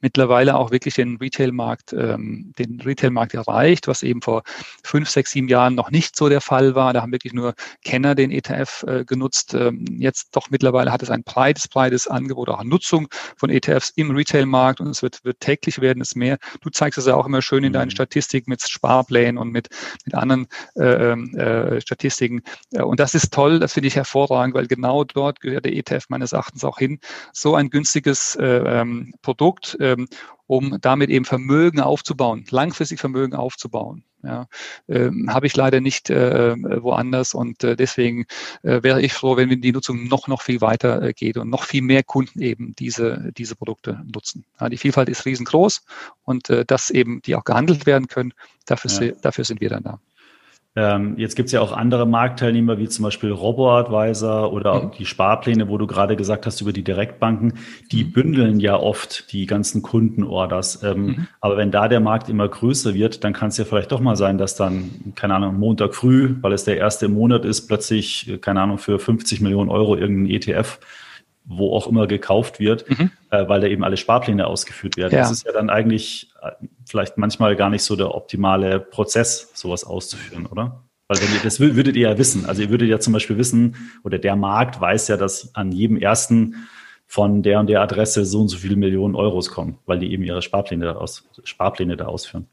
mittlerweile auch wirklich den Retailmarkt, ähm, den Retailmarkt erreicht, was eben vor fünf, sechs, sieben Jahren noch nicht so der Fall war. Da haben wirklich nur Kenner den ETF äh, genutzt. Ähm, jetzt doch mittlerweile hat es ein breites, breites Angebot, auch Nutzung von ETFs im Retail-Markt und es wird, wird täglich werden es mehr. Du zeigst es ja auch immer schön in deinen mhm. Statistiken mit Sparplänen und mit, mit anderen äh, ähm, äh, Statistiken. Und das ist toll, das finde ich hervorragend, weil genau dort gehört der ETF meines Erachtens auch hin. So ein günstiges äh, ähm, Produkt, ähm, um damit eben Vermögen aufzubauen, langfristig Vermögen aufzubauen. Ja, ähm, habe ich leider nicht äh, woanders und äh, deswegen äh, wäre ich froh, wenn die Nutzung noch noch viel weiter äh, geht und noch viel mehr Kunden eben diese diese Produkte nutzen. Ja, die Vielfalt ist riesengroß und äh, dass eben die auch gehandelt werden können, dafür, ja. dafür sind wir dann da. Ähm, jetzt gibt es ja auch andere Marktteilnehmer, wie zum Beispiel Robo-Advisor oder mhm. die Sparpläne, wo du gerade gesagt hast über die Direktbanken. Die mhm. bündeln ja oft die ganzen Kundenorders. Ähm, mhm. Aber wenn da der Markt immer größer wird, dann kann es ja vielleicht doch mal sein, dass dann, keine Ahnung, Montag früh, weil es der erste im Monat ist, plötzlich, keine Ahnung, für 50 Millionen Euro irgendein ETF wo auch immer gekauft wird, mhm. äh, weil da eben alle Sparpläne ausgeführt werden. Ja. Das ist ja dann eigentlich äh, vielleicht manchmal gar nicht so der optimale Prozess, sowas auszuführen, oder? Weil wenn ihr, das würdet ihr ja wissen. Also ihr würdet ja zum Beispiel wissen, oder der Markt weiß ja, dass an jedem ersten von der und der Adresse so und so viele Millionen Euros kommen, weil die eben ihre Sparpläne, aus, Sparpläne da ausführen.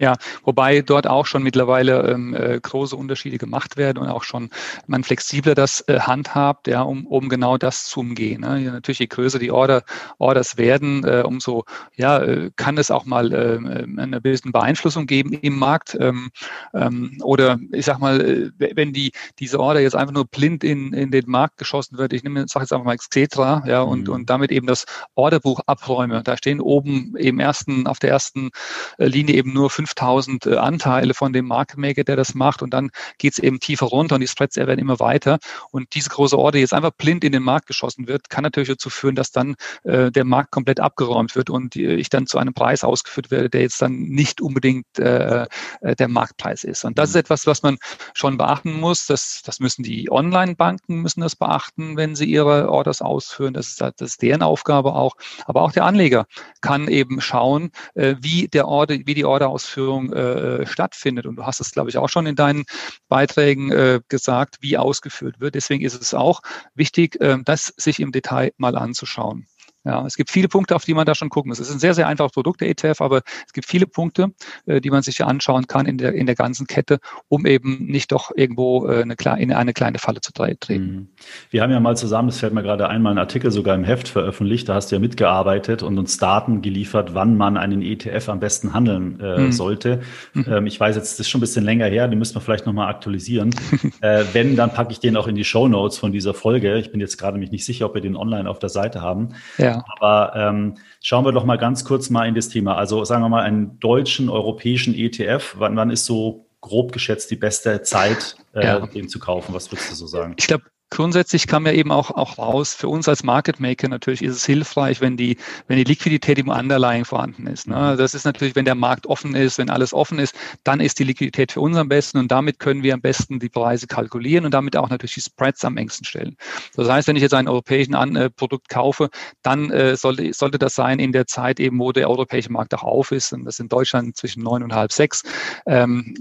Ja, wobei dort auch schon mittlerweile ähm, äh, große Unterschiede gemacht werden und auch schon man flexibler das äh, handhabt, ja, um, um genau das zu umgehen. Ne? Ja, natürlich, je größer die Order, Orders werden, äh, umso ja, äh, kann es auch mal äh, eine bisschen Beeinflussung geben im Markt. Ähm, ähm, oder ich sag mal, äh, wenn die diese Order jetzt einfach nur blind in, in den Markt geschossen wird, ich nehme, sage jetzt einfach mal Xetra, ja, und, mhm. und damit eben das Orderbuch abräume. Da stehen oben eben ersten, auf der ersten Linie eben nur fünf 5000 äh, Anteile von dem Market Maker, der das macht und dann geht es eben tiefer runter und die Spreads werden immer weiter und diese große Order jetzt einfach blind in den Markt geschossen wird, kann natürlich dazu führen, dass dann äh, der Markt komplett abgeräumt wird und äh, ich dann zu einem Preis ausgeführt werde, der jetzt dann nicht unbedingt äh, äh der Marktpreis ist. Und das ist mhm. etwas, was man schon beachten muss. Das, das müssen die Online-Banken müssen das beachten, wenn sie ihre Orders ausführen. Das ist, das ist deren Aufgabe auch. Aber auch der Anleger kann eben schauen, äh, wie der Order, wie die Order ausführt Ausführung äh, stattfindet. Und du hast es, glaube ich, auch schon in deinen Beiträgen äh, gesagt, wie ausgeführt wird. Deswegen ist es auch wichtig, äh, das sich im Detail mal anzuschauen. Ja, es gibt viele Punkte, auf die man da schon gucken muss. Es ist ein sehr, sehr einfaches Produkt, der ETF, aber es gibt viele Punkte, äh, die man sich anschauen kann in der, in der ganzen Kette, um eben nicht doch irgendwo äh, eine, in eine kleine Falle zu treten. Mhm. Wir haben ja mal zusammen, das fällt mir gerade einmal einen Artikel sogar im Heft veröffentlicht, da hast du ja mitgearbeitet und uns Daten geliefert, wann man einen ETF am besten handeln äh, mhm. sollte. Mhm. Ähm, ich weiß jetzt, das ist schon ein bisschen länger her, den müssen wir vielleicht nochmal aktualisieren. äh, wenn, dann packe ich den auch in die Show Notes von dieser Folge. Ich bin jetzt gerade mich nicht sicher, ob wir den online auf der Seite haben. Ja. Aber ähm, schauen wir doch mal ganz kurz mal in das Thema. Also sagen wir mal einen deutschen, europäischen ETF. Wann, wann ist so grob geschätzt die beste Zeit, äh, ja. den zu kaufen? Was würdest du so sagen? Ich glaube, Grundsätzlich kam ja eben auch, auch raus, für uns als Market Maker natürlich ist es hilfreich, wenn die, wenn die Liquidität im Underlying vorhanden ist. Ne? Das ist natürlich, wenn der Markt offen ist, wenn alles offen ist, dann ist die Liquidität für uns am besten und damit können wir am besten die Preise kalkulieren und damit auch natürlich die Spreads am engsten stellen. Das heißt, wenn ich jetzt ein europäischen An äh, Produkt kaufe, dann äh, sollte, sollte das sein in der Zeit eben, wo der europäische Markt auch auf ist und das in Deutschland zwischen neun und halb sechs. Ähm,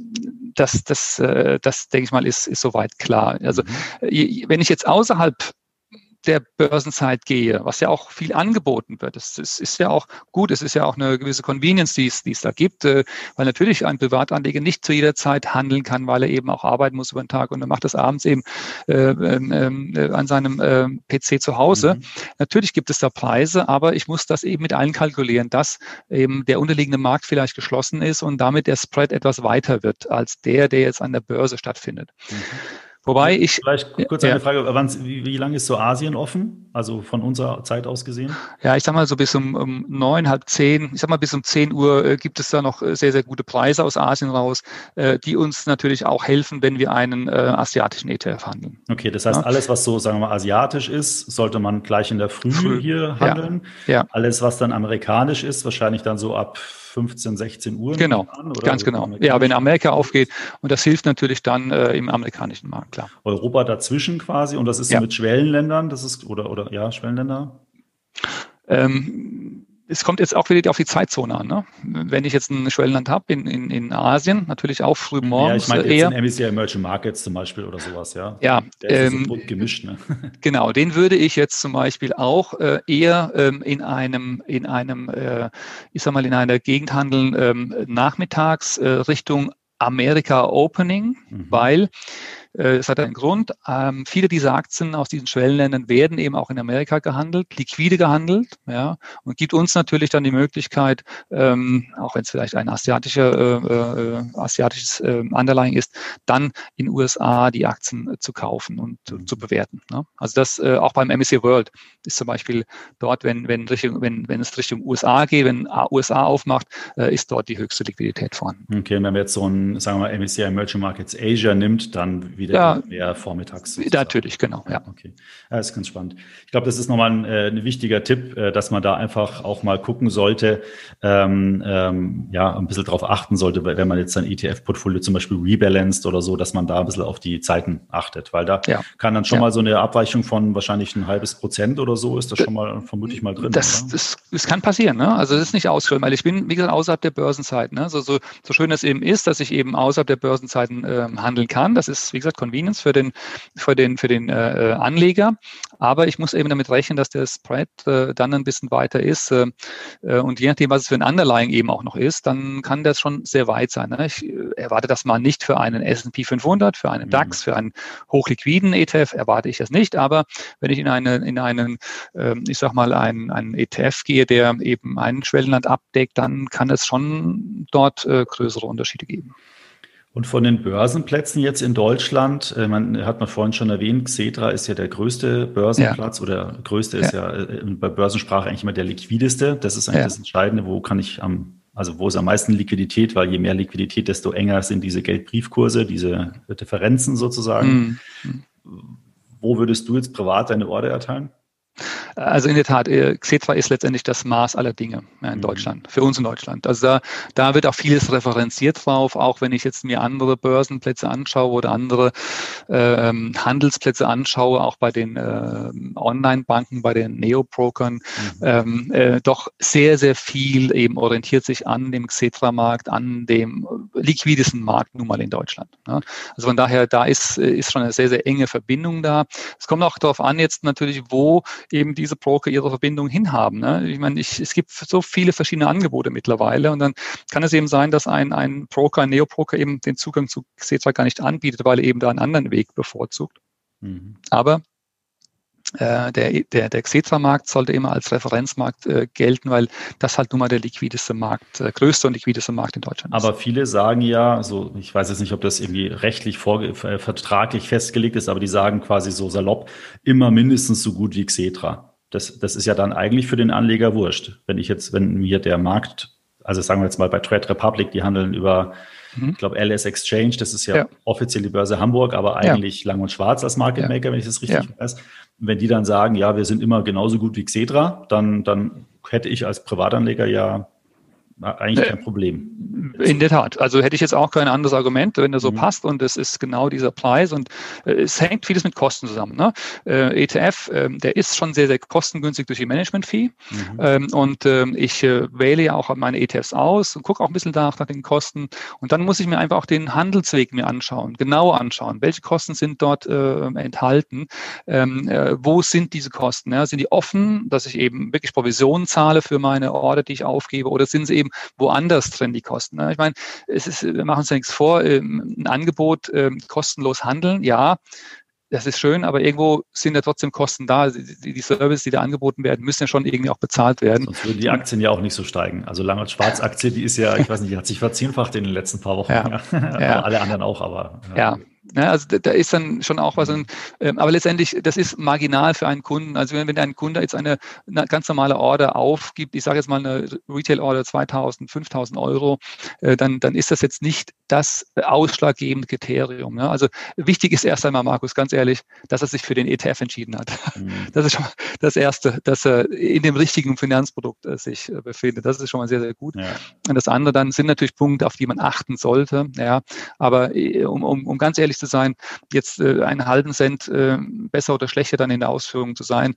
das, das, äh, das denke ich mal, ist, ist soweit klar. Also mhm. wenn ich jetzt außerhalb der Börsenzeit gehe, was ja auch viel angeboten wird. Das ist, ja auch gut, es ist ja auch eine gewisse Convenience, die es, die es da gibt, äh, weil natürlich ein Privatanleger nicht zu jeder Zeit handeln kann, weil er eben auch arbeiten muss über den Tag und er macht das abends eben äh, äh, an seinem äh, PC zu Hause. Mhm. Natürlich gibt es da Preise, aber ich muss das eben mit allen kalkulieren, dass eben der unterliegende Markt vielleicht geschlossen ist und damit der Spread etwas weiter wird als der, der jetzt an der Börse stattfindet. Mhm. Wobei ich. Vielleicht kurz eine ja. Frage, wie, wie lange ist so Asien offen? Also von unserer Zeit aus gesehen? Ja, ich sag mal so bis um, um neun, halb zehn, ich sag mal bis um zehn Uhr äh, gibt es da noch äh, sehr, sehr gute Preise aus Asien raus, äh, die uns natürlich auch helfen, wenn wir einen äh, asiatischen ETF handeln. Okay, das heißt, ja. alles, was so, sagen wir mal, asiatisch ist, sollte man gleich in der Früh, Früh. hier handeln. Ja. ja. Alles, was dann amerikanisch ist, wahrscheinlich dann so ab 15, 16 Uhr. Genau, an, ganz genau. Ja, wenn Amerika aufgeht und das hilft natürlich dann äh, im amerikanischen Markt, klar. Europa dazwischen quasi und das ist ja. so mit Schwellenländern, das ist, oder, oder ja, Schwellenländer? Ähm, es kommt jetzt auch wieder auf die Zeitzone an. Ne? Wenn ich jetzt ein Schwellenland habe in, in, in Asien, natürlich auch früh morgens. Ja, ich meine jetzt eher. in MSCI Emerging Markets zum Beispiel oder sowas, ja. Ja. Der ist ähm, so bunt gemischt, ne? Genau, den würde ich jetzt zum Beispiel auch äh, eher ähm, in einem, in einem, äh, ich sag mal, in einer Gegend handeln, ähm, nachmittags äh, Richtung Amerika Opening, mhm. weil äh, es hat einen Grund. Ähm, viele dieser Aktien aus diesen Schwellenländern werden eben auch in Amerika gehandelt, liquide gehandelt, ja, und gibt uns natürlich dann die Möglichkeit, ähm, auch wenn es vielleicht ein asiatischer, äh, äh, asiatisches äh, Underlying ist, dann in USA die Aktien äh, zu kaufen und mhm. zu bewerten. Ne? Also das äh, auch beim MSCI World ist zum Beispiel dort, wenn, wenn, Richtung, wenn, wenn es Richtung USA geht, wenn USA aufmacht, äh, ist dort die höchste Liquidität vorhanden. Okay, wenn man jetzt so ein, sagen wir mal, MSCI Emerging Markets Asia nimmt, dann wieder ja, mehr vormittags. Sozusagen. Natürlich, genau. Ja, okay. Ja, das ist ganz spannend. Ich glaube, das ist nochmal ein, äh, ein wichtiger Tipp, äh, dass man da einfach auch mal gucken sollte, ähm, ähm, ja, ein bisschen drauf achten sollte, wenn man jetzt sein ETF-Portfolio zum Beispiel rebalanced oder so, dass man da ein bisschen auf die Zeiten achtet, weil da ja. kann dann schon ja. mal so eine Abweichung von wahrscheinlich ein halbes Prozent oder so, ist das schon mal vermutlich mal drin. Das, das, das kann passieren, ne? Also das ist nicht ausführen, weil ich bin, wie gesagt, außerhalb der Börsenzeit. Ne? So, so, so schön es eben ist, dass ich eben außerhalb der Börsenzeiten ähm, handeln kann. Das ist, wie gesagt, Convenience für den, für den, für den äh, Anleger. Aber ich muss eben damit rechnen, dass der Spread äh, dann ein bisschen weiter ist. Äh, äh und je nachdem, was es für ein Underlying eben auch noch ist, dann kann das schon sehr weit sein. Ne? Ich äh, erwarte das mal nicht für einen S&P 500, für einen mhm. DAX, für einen hochliquiden ETF erwarte ich das nicht. Aber wenn ich in, eine, in einen, ähm, ich sag mal, einen, einen ETF gehe, der eben einen Schwellenland abdeckt, dann kann es schon dort äh, größere Unterschiede geben. Und von den Börsenplätzen jetzt in Deutschland, äh, man hat man vorhin schon erwähnt, Xetra ist ja der größte Börsenplatz ja. oder größte ist ja, ja äh, bei Börsensprache eigentlich immer der liquideste. Das ist eigentlich ja. das Entscheidende, wo kann ich am, also wo ist am meisten Liquidität, weil je mehr Liquidität, desto enger sind diese Geldbriefkurse, diese Differenzen sozusagen. Mhm. Wo würdest du jetzt privat deine Order erteilen? Also in der Tat, äh, Xetra ist letztendlich das Maß aller Dinge in mhm. Deutschland, für uns in Deutschland. Also da, da wird auch vieles referenziert drauf, auch wenn ich jetzt mir andere Börsenplätze anschaue oder andere ähm, Handelsplätze anschaue, auch bei den äh, Online-Banken, bei den Neobrokern, mhm. ähm, äh, doch sehr, sehr viel eben orientiert sich an dem Xetra-Markt, an dem liquidesten Markt nun mal in Deutschland. Ne? Also von daher, da ist, ist schon eine sehr, sehr enge Verbindung da. Es kommt auch darauf an, jetzt natürlich, wo eben diese Broker ihre Verbindung hinhaben. Ne? Ich meine, ich, es gibt so viele verschiedene Angebote mittlerweile und dann kann es eben sein, dass ein, ein Broker, ein Neo-Broker eben den Zugang zu Xetra gar nicht anbietet, weil er eben da einen anderen Weg bevorzugt. Mhm. Aber der, der, der Xetra-Markt sollte immer als Referenzmarkt äh, gelten, weil das halt nun mal der liquideste Markt, äh, größte und liquideste Markt in Deutschland ist. Aber viele sagen ja, so ich weiß jetzt nicht, ob das irgendwie rechtlich vorge äh, vertraglich festgelegt ist, aber die sagen quasi so salopp, immer mindestens so gut wie Xetra. Das, das ist ja dann eigentlich für den Anleger wurscht. Wenn ich jetzt, wenn mir der Markt, also sagen wir jetzt mal bei Trade Republic, die handeln über mhm. ich glaube, LS Exchange, das ist ja, ja, offiziell die Börse Hamburg, aber eigentlich ja. lang und schwarz als Market Maker, ja. wenn ich das richtig weiß wenn die dann sagen, ja, wir sind immer genauso gut wie Xedra, dann, dann hätte ich als Privatanleger ja eigentlich kein Problem. In der Tat. Also hätte ich jetzt auch kein anderes Argument, wenn das so mhm. passt und es ist genau dieser Preis und äh, es hängt vieles mit Kosten zusammen. Ne? Äh, ETF, äh, der ist schon sehr, sehr kostengünstig durch die Management-Fee mhm. ähm, und ähm, ich äh, wähle ja auch meine ETFs aus und gucke auch ein bisschen nach, nach den Kosten und dann muss ich mir einfach auch den Handelsweg mir anschauen, genauer anschauen. Welche Kosten sind dort äh, enthalten? Ähm, äh, wo sind diese Kosten? Ja? Sind die offen, dass ich eben wirklich Provisionen zahle für meine Order, die ich aufgebe oder sind sie eben eben woanders drin, die Kosten. Ne? Ich meine, es ist, wir machen uns ja nichts vor, ähm, ein Angebot ähm, kostenlos handeln, ja, das ist schön, aber irgendwo sind ja trotzdem Kosten da. Die, die Services, die da angeboten werden, müssen ja schon irgendwie auch bezahlt werden. Sonst würden die Aktien ja auch nicht so steigen. Also Lang- Schwarz-Aktie, die ist ja, ich weiß nicht, hat sich verzehnfacht in den letzten paar Wochen. Ja. ja. alle anderen auch, aber. Ja. Ja. Ne, also da ist dann schon auch was, ähm, aber letztendlich, das ist marginal für einen Kunden. Also wenn, wenn ein Kunde jetzt eine, eine ganz normale Order aufgibt, ich sage jetzt mal eine Retail-Order 2000, 5000 Euro, äh, dann, dann ist das jetzt nicht das ausschlaggebende Kriterium. Ne? Also wichtig ist erst einmal, Markus, ganz ehrlich, dass er sich für den ETF entschieden hat. Mhm. Das ist schon das Erste, dass er in dem richtigen Finanzprodukt äh, sich äh, befindet. Das ist schon mal sehr, sehr gut. Ja. Und das andere dann sind natürlich Punkte, auf die man achten sollte. Ja, aber um, um, um ganz ehrlich günstigste sein, jetzt äh, einen halben Cent äh, besser oder schlechter dann in der Ausführung zu sein.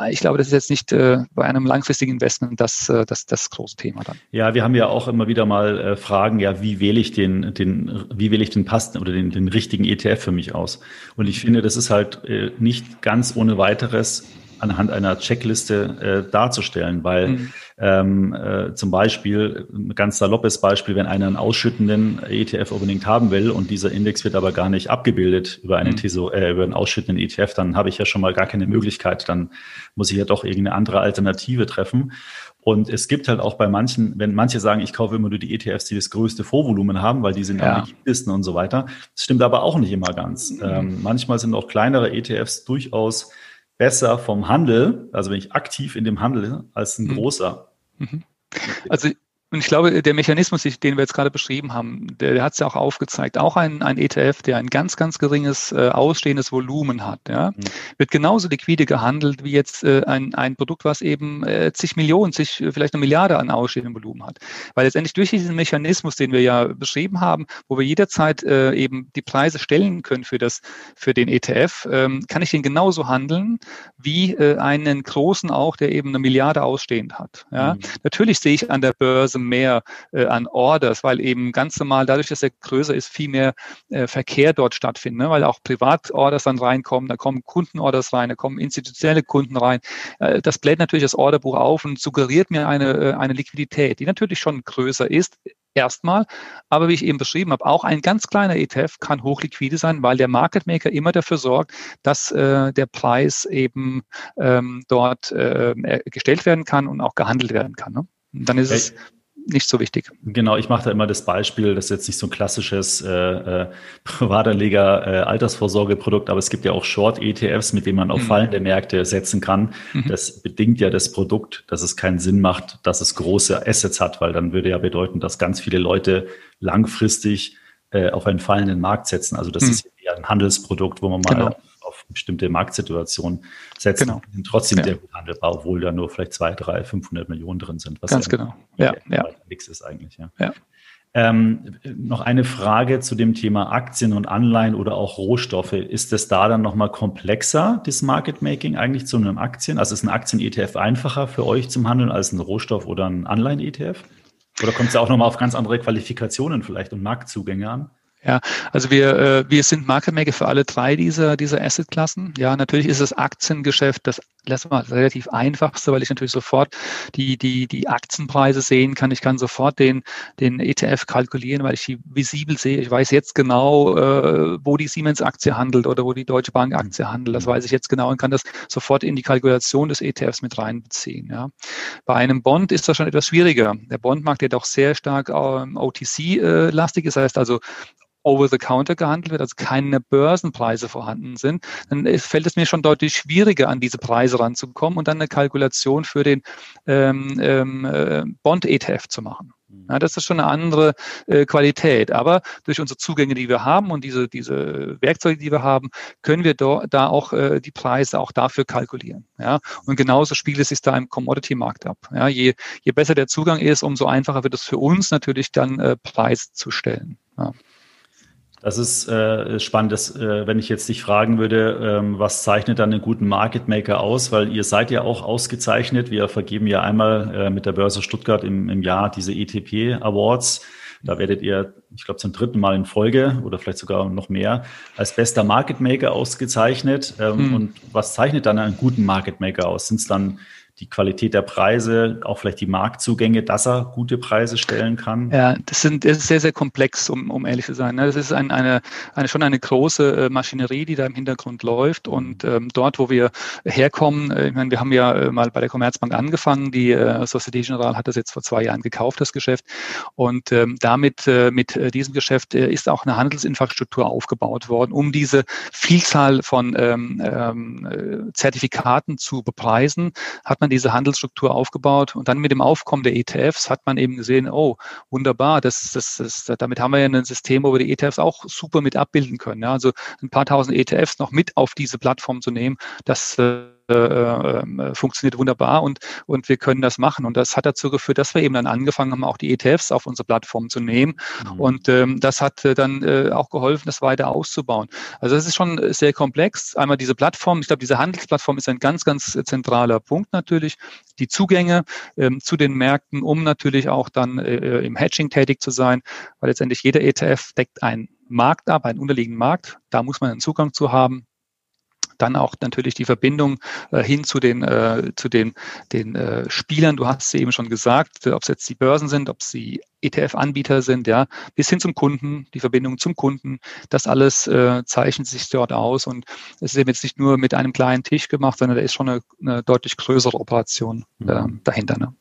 Äh, ich glaube, das ist jetzt nicht äh, bei einem langfristigen Investment das, äh, das, das große Thema dann. Ja, wir haben ja auch immer wieder mal äh, Fragen, ja, wie wähle ich den, den, wie wähle ich den passenden oder den, den richtigen ETF für mich aus? Und ich finde, das ist halt nicht ganz ohne weiteres anhand einer Checkliste darzustellen, weil mhm. Ähm, äh, zum Beispiel, ein ganz saloppes Beispiel, wenn einer einen ausschüttenden ETF unbedingt haben will und dieser Index wird aber gar nicht abgebildet über einen, mhm. TISO, äh, über einen ausschüttenden ETF, dann habe ich ja schon mal gar keine Möglichkeit, dann muss ich ja doch irgendeine andere Alternative treffen. Und es gibt halt auch bei manchen, wenn manche sagen, ich kaufe immer nur die ETFs, die das größte Vorvolumen haben, weil die sind ja. am liquidisten und so weiter. Das stimmt aber auch nicht immer ganz. Mhm. Ähm, manchmal sind auch kleinere ETFs durchaus besser vom Handel, also wenn ich aktiv in dem Handel, als ein mhm. großer. Mhm. Also und ich glaube, der Mechanismus, den wir jetzt gerade beschrieben haben, der, der hat es ja auch aufgezeigt. Auch ein, ein ETF, der ein ganz, ganz geringes äh, ausstehendes Volumen hat, ja, mhm. wird genauso liquide gehandelt wie jetzt äh, ein, ein Produkt, was eben äh, zig Millionen, zig, vielleicht eine Milliarde an ausstehendem Volumen hat. Weil letztendlich durch diesen Mechanismus, den wir ja beschrieben haben, wo wir jederzeit äh, eben die Preise stellen können für das, für den ETF, ähm, kann ich den genauso handeln wie äh, einen großen auch, der eben eine Milliarde ausstehend hat. Ja. Mhm. Natürlich sehe ich an der Börse Weise mehr äh, an Orders, weil eben ganz normal dadurch, dass er größer ist, viel mehr äh, Verkehr dort stattfindet, ne? weil auch Privatorders dann reinkommen, da kommen Kundenorders rein, da kommen institutionelle Kunden rein. Äh, das bläht natürlich das Orderbuch auf und suggeriert mir eine, äh, eine Liquidität, die natürlich schon größer ist, erstmal. Aber wie ich eben beschrieben habe, auch ein ganz kleiner ETF kann hochliquide sein, weil der Market Maker immer dafür sorgt, dass äh, der Preis eben ähm, dort äh, gestellt werden kann und auch gehandelt werden kann. Ne? dann ist es nicht so wichtig. Genau, ich mache da immer das Beispiel, das ist jetzt nicht so ein klassisches äh, äh, Privatanleger äh, Altersvorsorgeprodukt, aber es gibt ja auch Short-ETFs, mit denen man auf mhm. fallende Märkte setzen kann. Mhm. Das bedingt ja das Produkt, dass es keinen Sinn macht, dass es große Assets hat, weil dann würde ja bedeuten, dass ganz viele Leute langfristig äh, auf einen fallenden Markt setzen. Also das mhm. ist ja ein Handelsprodukt, wo man mal genau auf bestimmte Marktsituationen setzen, genau. sind trotzdem ja. sehr gut handelbar, obwohl da nur vielleicht zwei, drei, 500 Millionen drin sind. Was Ganz genau. Ja, ja. Nichts ist eigentlich, ja. ja. Ähm, noch eine Frage zu dem Thema Aktien und Anleihen oder auch Rohstoffe. Ist es da dann nochmal komplexer, das Market Making eigentlich zu einem Aktien? Also ist ein Aktien-ETF einfacher für euch zum Handeln als ein Rohstoff oder ein Anleihen-ETF? Oder kommt es auch nochmal auf ganz andere Qualifikationen vielleicht und Marktzugänge an? Ja, also wir, äh, wir sind Market Maker für alle drei dieser, dieser Asset-Klassen. Ja, natürlich ist das Aktiengeschäft das, lass mal, relativ einfachste, weil ich natürlich sofort die, die, die Aktienpreise sehen kann. Ich kann sofort den, den ETF kalkulieren, weil ich die visibel sehe. Ich weiß jetzt genau, äh, wo die Siemens-Aktie handelt oder wo die Deutsche Bank-Aktie handelt. Das weiß ich jetzt genau und kann das sofort in die Kalkulation des ETFs mit reinbeziehen. Ja. Bei einem Bond ist das schon etwas schwieriger. Der Bondmarkt, der doch sehr stark ähm, OTC-lastig ist, das heißt also over-the-counter gehandelt wird, also keine Börsenpreise vorhanden sind, dann fällt es mir schon deutlich schwieriger, an diese Preise ranzukommen und dann eine Kalkulation für den ähm, ähm, äh, Bond-ETF zu machen. Mhm. Ja, das ist schon eine andere äh, Qualität. Aber durch unsere Zugänge, die wir haben und diese, diese Werkzeuge, die wir haben, können wir do, da auch äh, die Preise auch dafür kalkulieren. Ja, und genauso spielt es sich da im Commodity-Markt ab. Ja, je, je besser der Zugang ist, umso einfacher wird es für uns natürlich dann äh, Preis zu stellen. Ja. Das ist äh, spannend, dass, äh, wenn ich jetzt dich fragen würde, ähm, was zeichnet dann einen guten Market Maker aus? Weil ihr seid ja auch ausgezeichnet. Wir vergeben ja einmal äh, mit der Börse Stuttgart im, im Jahr diese ETP Awards. Da werdet ihr, ich glaube, zum dritten Mal in Folge oder vielleicht sogar noch mehr als bester Market Maker ausgezeichnet. Ähm, hm. Und was zeichnet dann einen guten Market Maker aus? Sind es dann die Qualität der Preise, auch vielleicht die Marktzugänge, dass er gute Preise stellen kann? Ja, das, sind, das ist sehr, sehr komplex, um, um ehrlich zu sein. Ne? Das ist ein, eine, eine, schon eine große äh, Maschinerie, die da im Hintergrund läuft. Und ähm, dort, wo wir herkommen, äh, ich meine, wir haben ja äh, mal bei der Commerzbank angefangen. Die äh, Société Générale hat das jetzt vor zwei Jahren gekauft, das Geschäft. Und ähm, damit, äh, mit diesem Geschäft äh, ist auch eine Handelsinfrastruktur aufgebaut worden, um diese Vielzahl von ähm, ähm, äh, Zertifikaten zu bepreisen, hat man man diese Handelsstruktur aufgebaut und dann mit dem Aufkommen der ETFs hat man eben gesehen, oh, wunderbar, das, das, das, damit haben wir ja ein System, wo wir die ETFs auch super mit abbilden können. Ja. Also ein paar tausend ETFs noch mit auf diese Plattform zu nehmen, das äh, äh, äh, funktioniert wunderbar und, und wir können das machen. Und das hat dazu geführt, dass wir eben dann angefangen haben, auch die ETFs auf unsere Plattform zu nehmen. Mhm. Und ähm, das hat äh, dann äh, auch geholfen, das weiter auszubauen. Also das ist schon sehr komplex. Einmal diese Plattform, ich glaube, diese Handelsplattform ist ein ganz, ganz zentraler Punkt natürlich. Die Zugänge ähm, zu den Märkten, um natürlich auch dann äh, im Hedging tätig zu sein, weil letztendlich jeder ETF deckt einen Markt ab, einen unterliegenden Markt. Da muss man einen Zugang zu haben. Dann auch natürlich die Verbindung äh, hin zu den, äh, zu den, den äh, Spielern. Du hast es eben schon gesagt, ob es jetzt die Börsen sind, ob es die ETF-Anbieter sind, ja, bis hin zum Kunden, die Verbindung zum Kunden. Das alles äh, zeichnet sich dort aus und es ist eben jetzt nicht nur mit einem kleinen Tisch gemacht, sondern da ist schon eine, eine deutlich größere Operation äh, dahinter. Ne?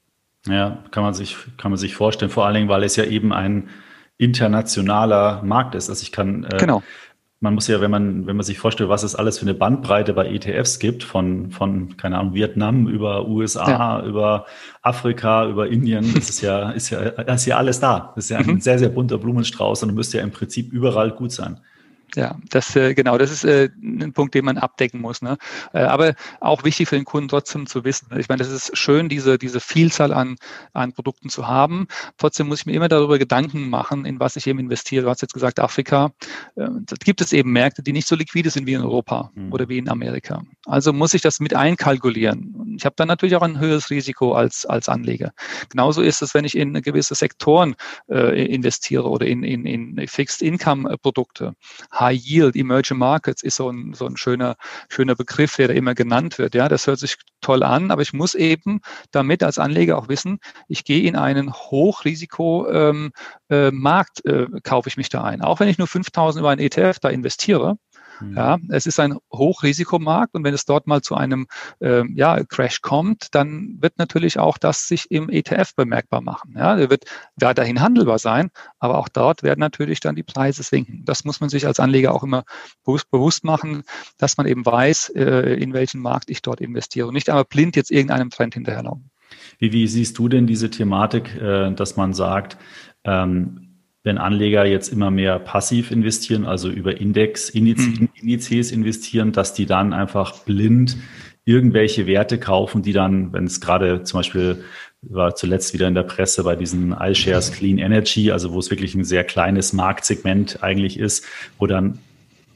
Ja, kann man sich, kann man sich vorstellen, vor allen Dingen, weil es ja eben ein internationaler Markt ist. Also ich kann äh, genau man muss ja, wenn man, wenn man sich vorstellt, was es alles für eine Bandbreite bei ETFs gibt, von, von, keine Ahnung, Vietnam über USA, ja. über Afrika, über Indien, das ist ja, ist ja, das ist ja alles da. Das ist ja ein mhm. sehr, sehr bunter Blumenstrauß und du müsste ja im Prinzip überall gut sein. Ja, das äh, genau, das ist äh, ein Punkt, den man abdecken muss. Ne? Äh, aber auch wichtig für den Kunden trotzdem zu wissen. Ich meine, das ist schön, diese diese Vielzahl an an Produkten zu haben. Trotzdem muss ich mir immer darüber Gedanken machen, in was ich eben investiere. Du hast jetzt gesagt Afrika. Äh, da gibt es eben Märkte, die nicht so liquide sind wie in Europa mhm. oder wie in Amerika. Also muss ich das mit einkalkulieren. Ich habe dann natürlich auch ein höheres Risiko als als Anleger. Genauso ist es, wenn ich in gewisse Sektoren äh, investiere oder in in, in Fixed Income Produkte High Yield, Emerging Markets ist so ein, so ein schöner, schöner Begriff, der da immer genannt wird. Ja, das hört sich toll an, aber ich muss eben damit als Anleger auch wissen, ich gehe in einen Hochrisikomarkt, ähm, äh, äh, kaufe ich mich da ein. Auch wenn ich nur 5000 über einen ETF da investiere, Mhm. Ja, es ist ein Hochrisikomarkt und wenn es dort mal zu einem äh, ja, Crash kommt, dann wird natürlich auch das sich im ETF bemerkbar machen. Ja, der wird weiterhin handelbar sein, aber auch dort werden natürlich dann die Preise sinken. Das muss man sich als Anleger auch immer bewusst, bewusst machen, dass man eben weiß, äh, in welchen Markt ich dort investiere und nicht einmal blind jetzt irgendeinem Trend hinterherlaufen. Wie, wie siehst du denn diese Thematik, äh, dass man sagt, ähm, wenn Anleger jetzt immer mehr passiv investieren, also über Index, Indiz, mhm. Indizes investieren, dass die dann einfach blind irgendwelche Werte kaufen, die dann, wenn es gerade zum Beispiel war zuletzt wieder in der Presse bei diesen iShares Clean Energy, also wo es wirklich ein sehr kleines Marktsegment eigentlich ist, wo dann,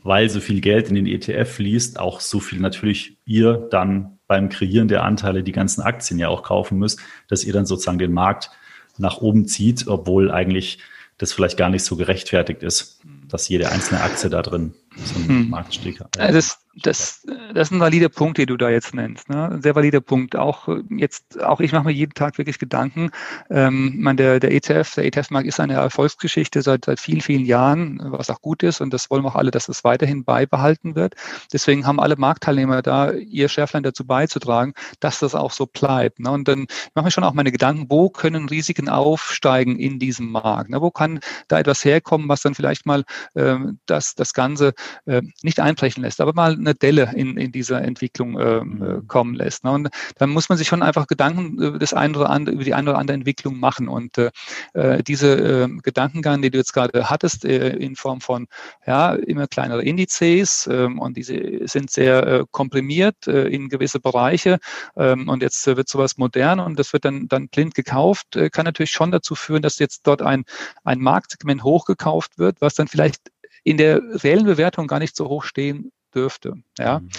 weil so viel Geld in den ETF fließt, auch so viel natürlich ihr dann beim Kreieren der Anteile die ganzen Aktien ja auch kaufen müsst, dass ihr dann sozusagen den Markt nach oben zieht, obwohl eigentlich das vielleicht gar nicht so gerechtfertigt ist, dass jede einzelne Aktie da drin so einen hm. Marktstieg hat. Äh, das, das, das ist ein valider Punkt, den du da jetzt nennst. Ne? Ein sehr valider Punkt. Auch äh, jetzt, auch ich mache mir jeden Tag wirklich Gedanken. Ähm, man, der, der ETF, der ETF-Markt ist eine Erfolgsgeschichte seit, seit vielen, vielen Jahren, was auch gut ist. Und das wollen wir auch alle, dass es weiterhin beibehalten wird. Deswegen haben alle Marktteilnehmer da ihr Schärflein dazu beizutragen, dass das auch so bleibt. Ne? Und dann mache ich schon auch meine Gedanken, wo können Risiken aufsteigen in diesem Markt? Ne? Wo kann da etwas herkommen, was dann vielleicht mal äh, das, das Ganze äh, nicht einbrechen lässt, aber mal eine Delle in, in dieser Entwicklung äh, mhm. kommen lässt. Ne? Und dann muss man sich schon einfach Gedanken über, das eine oder andere, über die eine oder andere Entwicklung machen. Und äh, äh diese äh, Gedankengang, die du jetzt gerade hattest, äh, in Form von ja, immer kleinere Indizes äh, und diese sind sehr äh, komprimiert äh, in gewisse Bereiche ähm, und jetzt äh, wird sowas modern und das wird dann, dann blind gekauft, äh, kann natürlich schon dazu führen, dass jetzt dort ein, ein Marktsegment hochgekauft wird, was dann vielleicht in der reellen Bewertung gar nicht so hoch stehen dürfte. Ja. Mhm.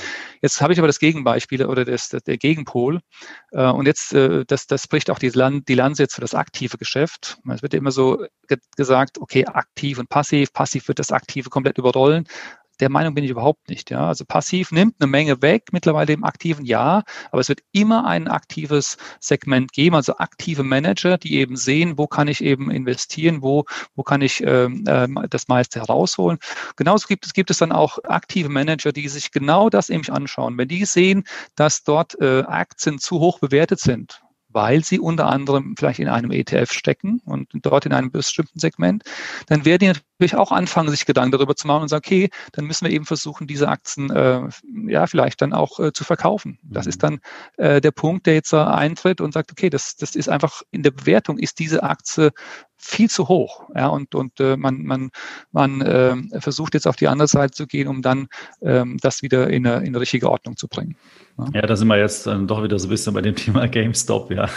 Jetzt habe ich aber das Gegenbeispiel oder das, das der Gegenpol. Äh, und jetzt, äh, das, das spricht auch die, Land, die Lanze jetzt für das aktive Geschäft. Es wird immer so ge gesagt, okay, aktiv und passiv. Passiv wird das Aktive komplett überrollen der Meinung bin ich überhaupt nicht. Ja. Also passiv nimmt eine Menge weg, mittlerweile im aktiven Ja, aber es wird immer ein aktives Segment geben, also aktive Manager, die eben sehen, wo kann ich eben investieren, wo, wo kann ich ähm, ähm das meiste herausholen. Genauso gibt es, gibt es dann auch aktive Manager, die sich genau das eben anschauen. Wenn die sehen, dass dort äh, Aktien zu hoch bewertet sind, weil sie unter anderem vielleicht in einem ETF stecken und dort in einem bestimmten Segment, dann werden die natürlich auch anfangen, sich Gedanken darüber zu machen und sagen, okay, dann müssen wir eben versuchen, diese Aktien äh, ja vielleicht dann auch äh, zu verkaufen. Das ist mhm. dann äh, der Punkt, der jetzt eintritt und sagt, okay, das, das ist einfach in der Bewertung ist diese Aktie viel zu hoch. Ja, und und äh, man, man, man äh, versucht jetzt auf die andere Seite zu gehen, um dann ähm, das wieder in eine, in eine richtige Ordnung zu bringen. Ja, da sind wir jetzt dann doch wieder so ein bisschen bei dem Thema GameStop, ja.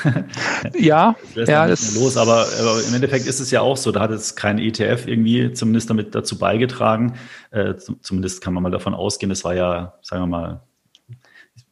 Ja, das ja, das los, aber, aber, im Endeffekt ist es ja auch so, da hat jetzt kein ETF irgendwie zumindest damit dazu beigetragen. Äh, zumindest kann man mal davon ausgehen, es war ja, sagen wir mal,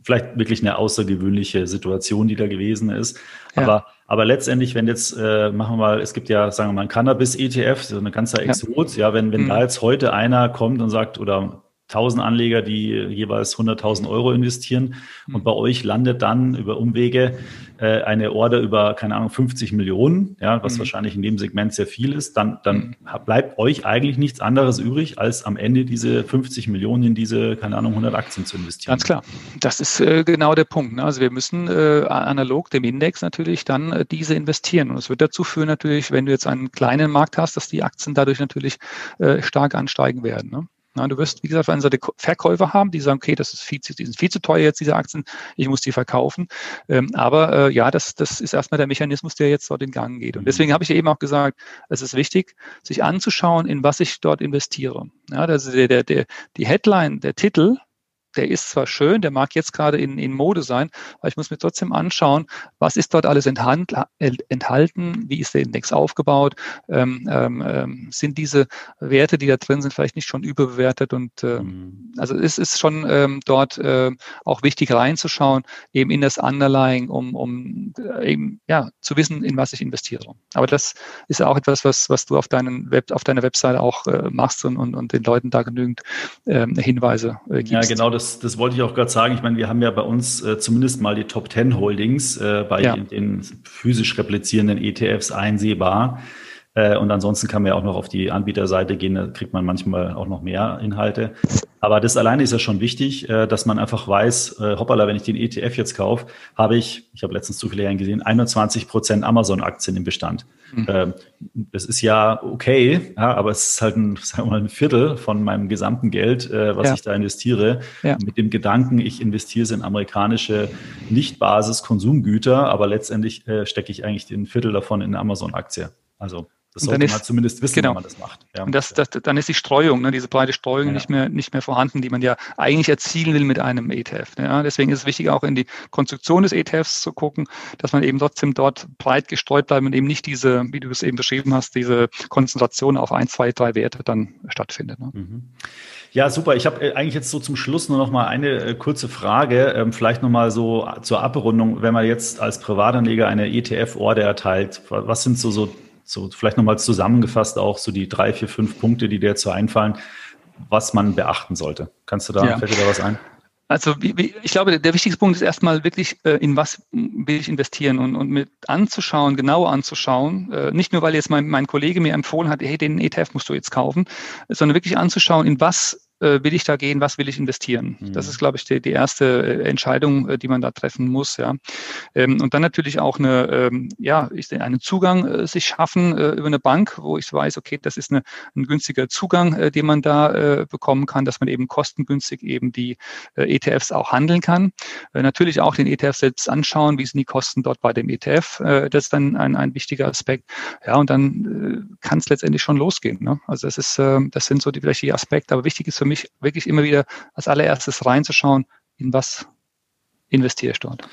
vielleicht wirklich eine außergewöhnliche Situation, die da gewesen ist. Ja. Aber, aber letztendlich, wenn jetzt, äh, machen wir mal, es gibt ja, sagen wir mal, ein Cannabis-ETF, so eine ganze Exot, ja, ja wenn, wenn mhm. da jetzt heute einer kommt und sagt, oder 1000 Anleger, die jeweils 100.000 Euro investieren. Und mhm. bei euch landet dann über Umwege äh, eine Order über, keine Ahnung, 50 Millionen, ja, was mhm. wahrscheinlich in dem Segment sehr viel ist. Dann, dann mhm. bleibt euch eigentlich nichts anderes übrig, als am Ende diese 50 Millionen in diese, keine Ahnung, 100 Aktien zu investieren. Ganz klar. Das ist äh, genau der Punkt. Ne? Also wir müssen äh, analog dem Index natürlich dann äh, diese investieren. Und es wird dazu führen natürlich, wenn du jetzt einen kleinen Markt hast, dass die Aktien dadurch natürlich äh, stark ansteigen werden. Ne? Na, du wirst, wie gesagt, auf einer Seite Verkäufer haben, die sagen, okay, das ist viel, zu, die sind viel zu teuer jetzt, diese Aktien, ich muss die verkaufen. Ähm, aber äh, ja, das, das ist erstmal der Mechanismus, der jetzt dort in Gang geht. Und deswegen habe ich eben auch gesagt, es ist wichtig, sich anzuschauen, in was ich dort investiere. Ja, also der, der, der, die Headline, der Titel, der ist zwar schön, der mag jetzt gerade in, in Mode sein, aber ich muss mir trotzdem anschauen, was ist dort alles enthalten, wie ist der Index aufgebaut, ähm, ähm, ähm, sind diese Werte, die da drin sind, vielleicht nicht schon überbewertet und ähm, mhm. also es ist schon ähm, dort äh, auch wichtig reinzuschauen, eben in das Underlying, um, um äh, eben ja zu wissen, in was ich investiere. Aber das ist auch etwas, was, was du auf, deinen Web, auf deiner Webseite auch äh, machst und, und, und den Leuten da genügend ähm, Hinweise äh, gibst. Ja, genau, das das, das wollte ich auch gerade sagen. Ich meine, wir haben ja bei uns äh, zumindest mal die Top 10 Holdings äh, bei ja. den, den, physisch replizierenden ETFs einsehbar. Äh, und ansonsten kann man ja auch noch auf die Anbieterseite gehen, da kriegt man manchmal auch noch mehr Inhalte. Aber das alleine ist ja schon wichtig, äh, dass man einfach weiß, äh, hoppala, wenn ich den ETF jetzt kaufe, habe ich, ich habe letztens zufällig gesehen, 21 Prozent Amazon-Aktien im Bestand. Mhm. Das ist ja okay, ja, aber es ist halt ein, sagen wir mal, ein Viertel von meinem gesamten Geld, was ja. ich da investiere. Ja. Mit dem Gedanken, ich investiere es in amerikanische Nicht-Basis-Konsumgüter, aber letztendlich stecke ich eigentlich den Viertel davon in eine Amazon-Aktie. Also das sollte ist, man zumindest wissen, genau. wenn man das macht. Ja. Und das, das, dann ist die Streuung, ne, diese breite Streuung ja. nicht, mehr, nicht mehr vorhanden, die man ja eigentlich erzielen will mit einem ETF. Ne. Ja. Deswegen ist es wichtig, auch in die Konstruktion des ETFs zu gucken, dass man eben trotzdem dort breit gestreut bleibt und eben nicht diese, wie du es eben beschrieben hast, diese Konzentration auf ein, zwei, drei Werte dann stattfindet. Ne. Mhm. Ja, super. Ich habe äh, eigentlich jetzt so zum Schluss nur noch mal eine äh, kurze Frage, ähm, vielleicht noch mal so zur Abrundung, wenn man jetzt als Privatanleger eine ETF-Order erteilt, was sind so, so so vielleicht nochmal zusammengefasst auch so die drei, vier, fünf Punkte, die dir dazu einfallen, was man beachten sollte. Kannst du da, ja. fällt dir da was ein? Also ich glaube, der wichtigste Punkt ist erstmal wirklich, äh, in was will ich investieren und, und mit anzuschauen, genau anzuschauen. Äh, nicht nur, weil jetzt mein, mein Kollege mir empfohlen hat, hey, den ETF musst du jetzt kaufen, sondern wirklich anzuschauen, in was will ich da gehen, was will ich investieren? Mhm. Das ist, glaube ich, die, die erste äh, Entscheidung, äh, die man da treffen muss. Ja. Ähm, und dann natürlich auch eine, ähm, ja, ich einen Zugang äh, sich schaffen äh, über eine Bank, wo ich weiß, okay, das ist eine, ein günstiger Zugang, äh, den man da äh, bekommen kann, dass man eben kostengünstig eben die äh, ETFs auch handeln kann. Äh, natürlich auch den ETF selbst anschauen, wie sind die Kosten dort bei dem ETF. Äh, das ist dann ein, ein wichtiger Aspekt. Ja, und dann äh, kann es letztendlich schon losgehen. Ne? Also das ist, äh, das sind so die welche Aspekte. Aber wichtig ist für mich wirklich immer wieder als allererstes reinzuschauen, in was investiere ich dort.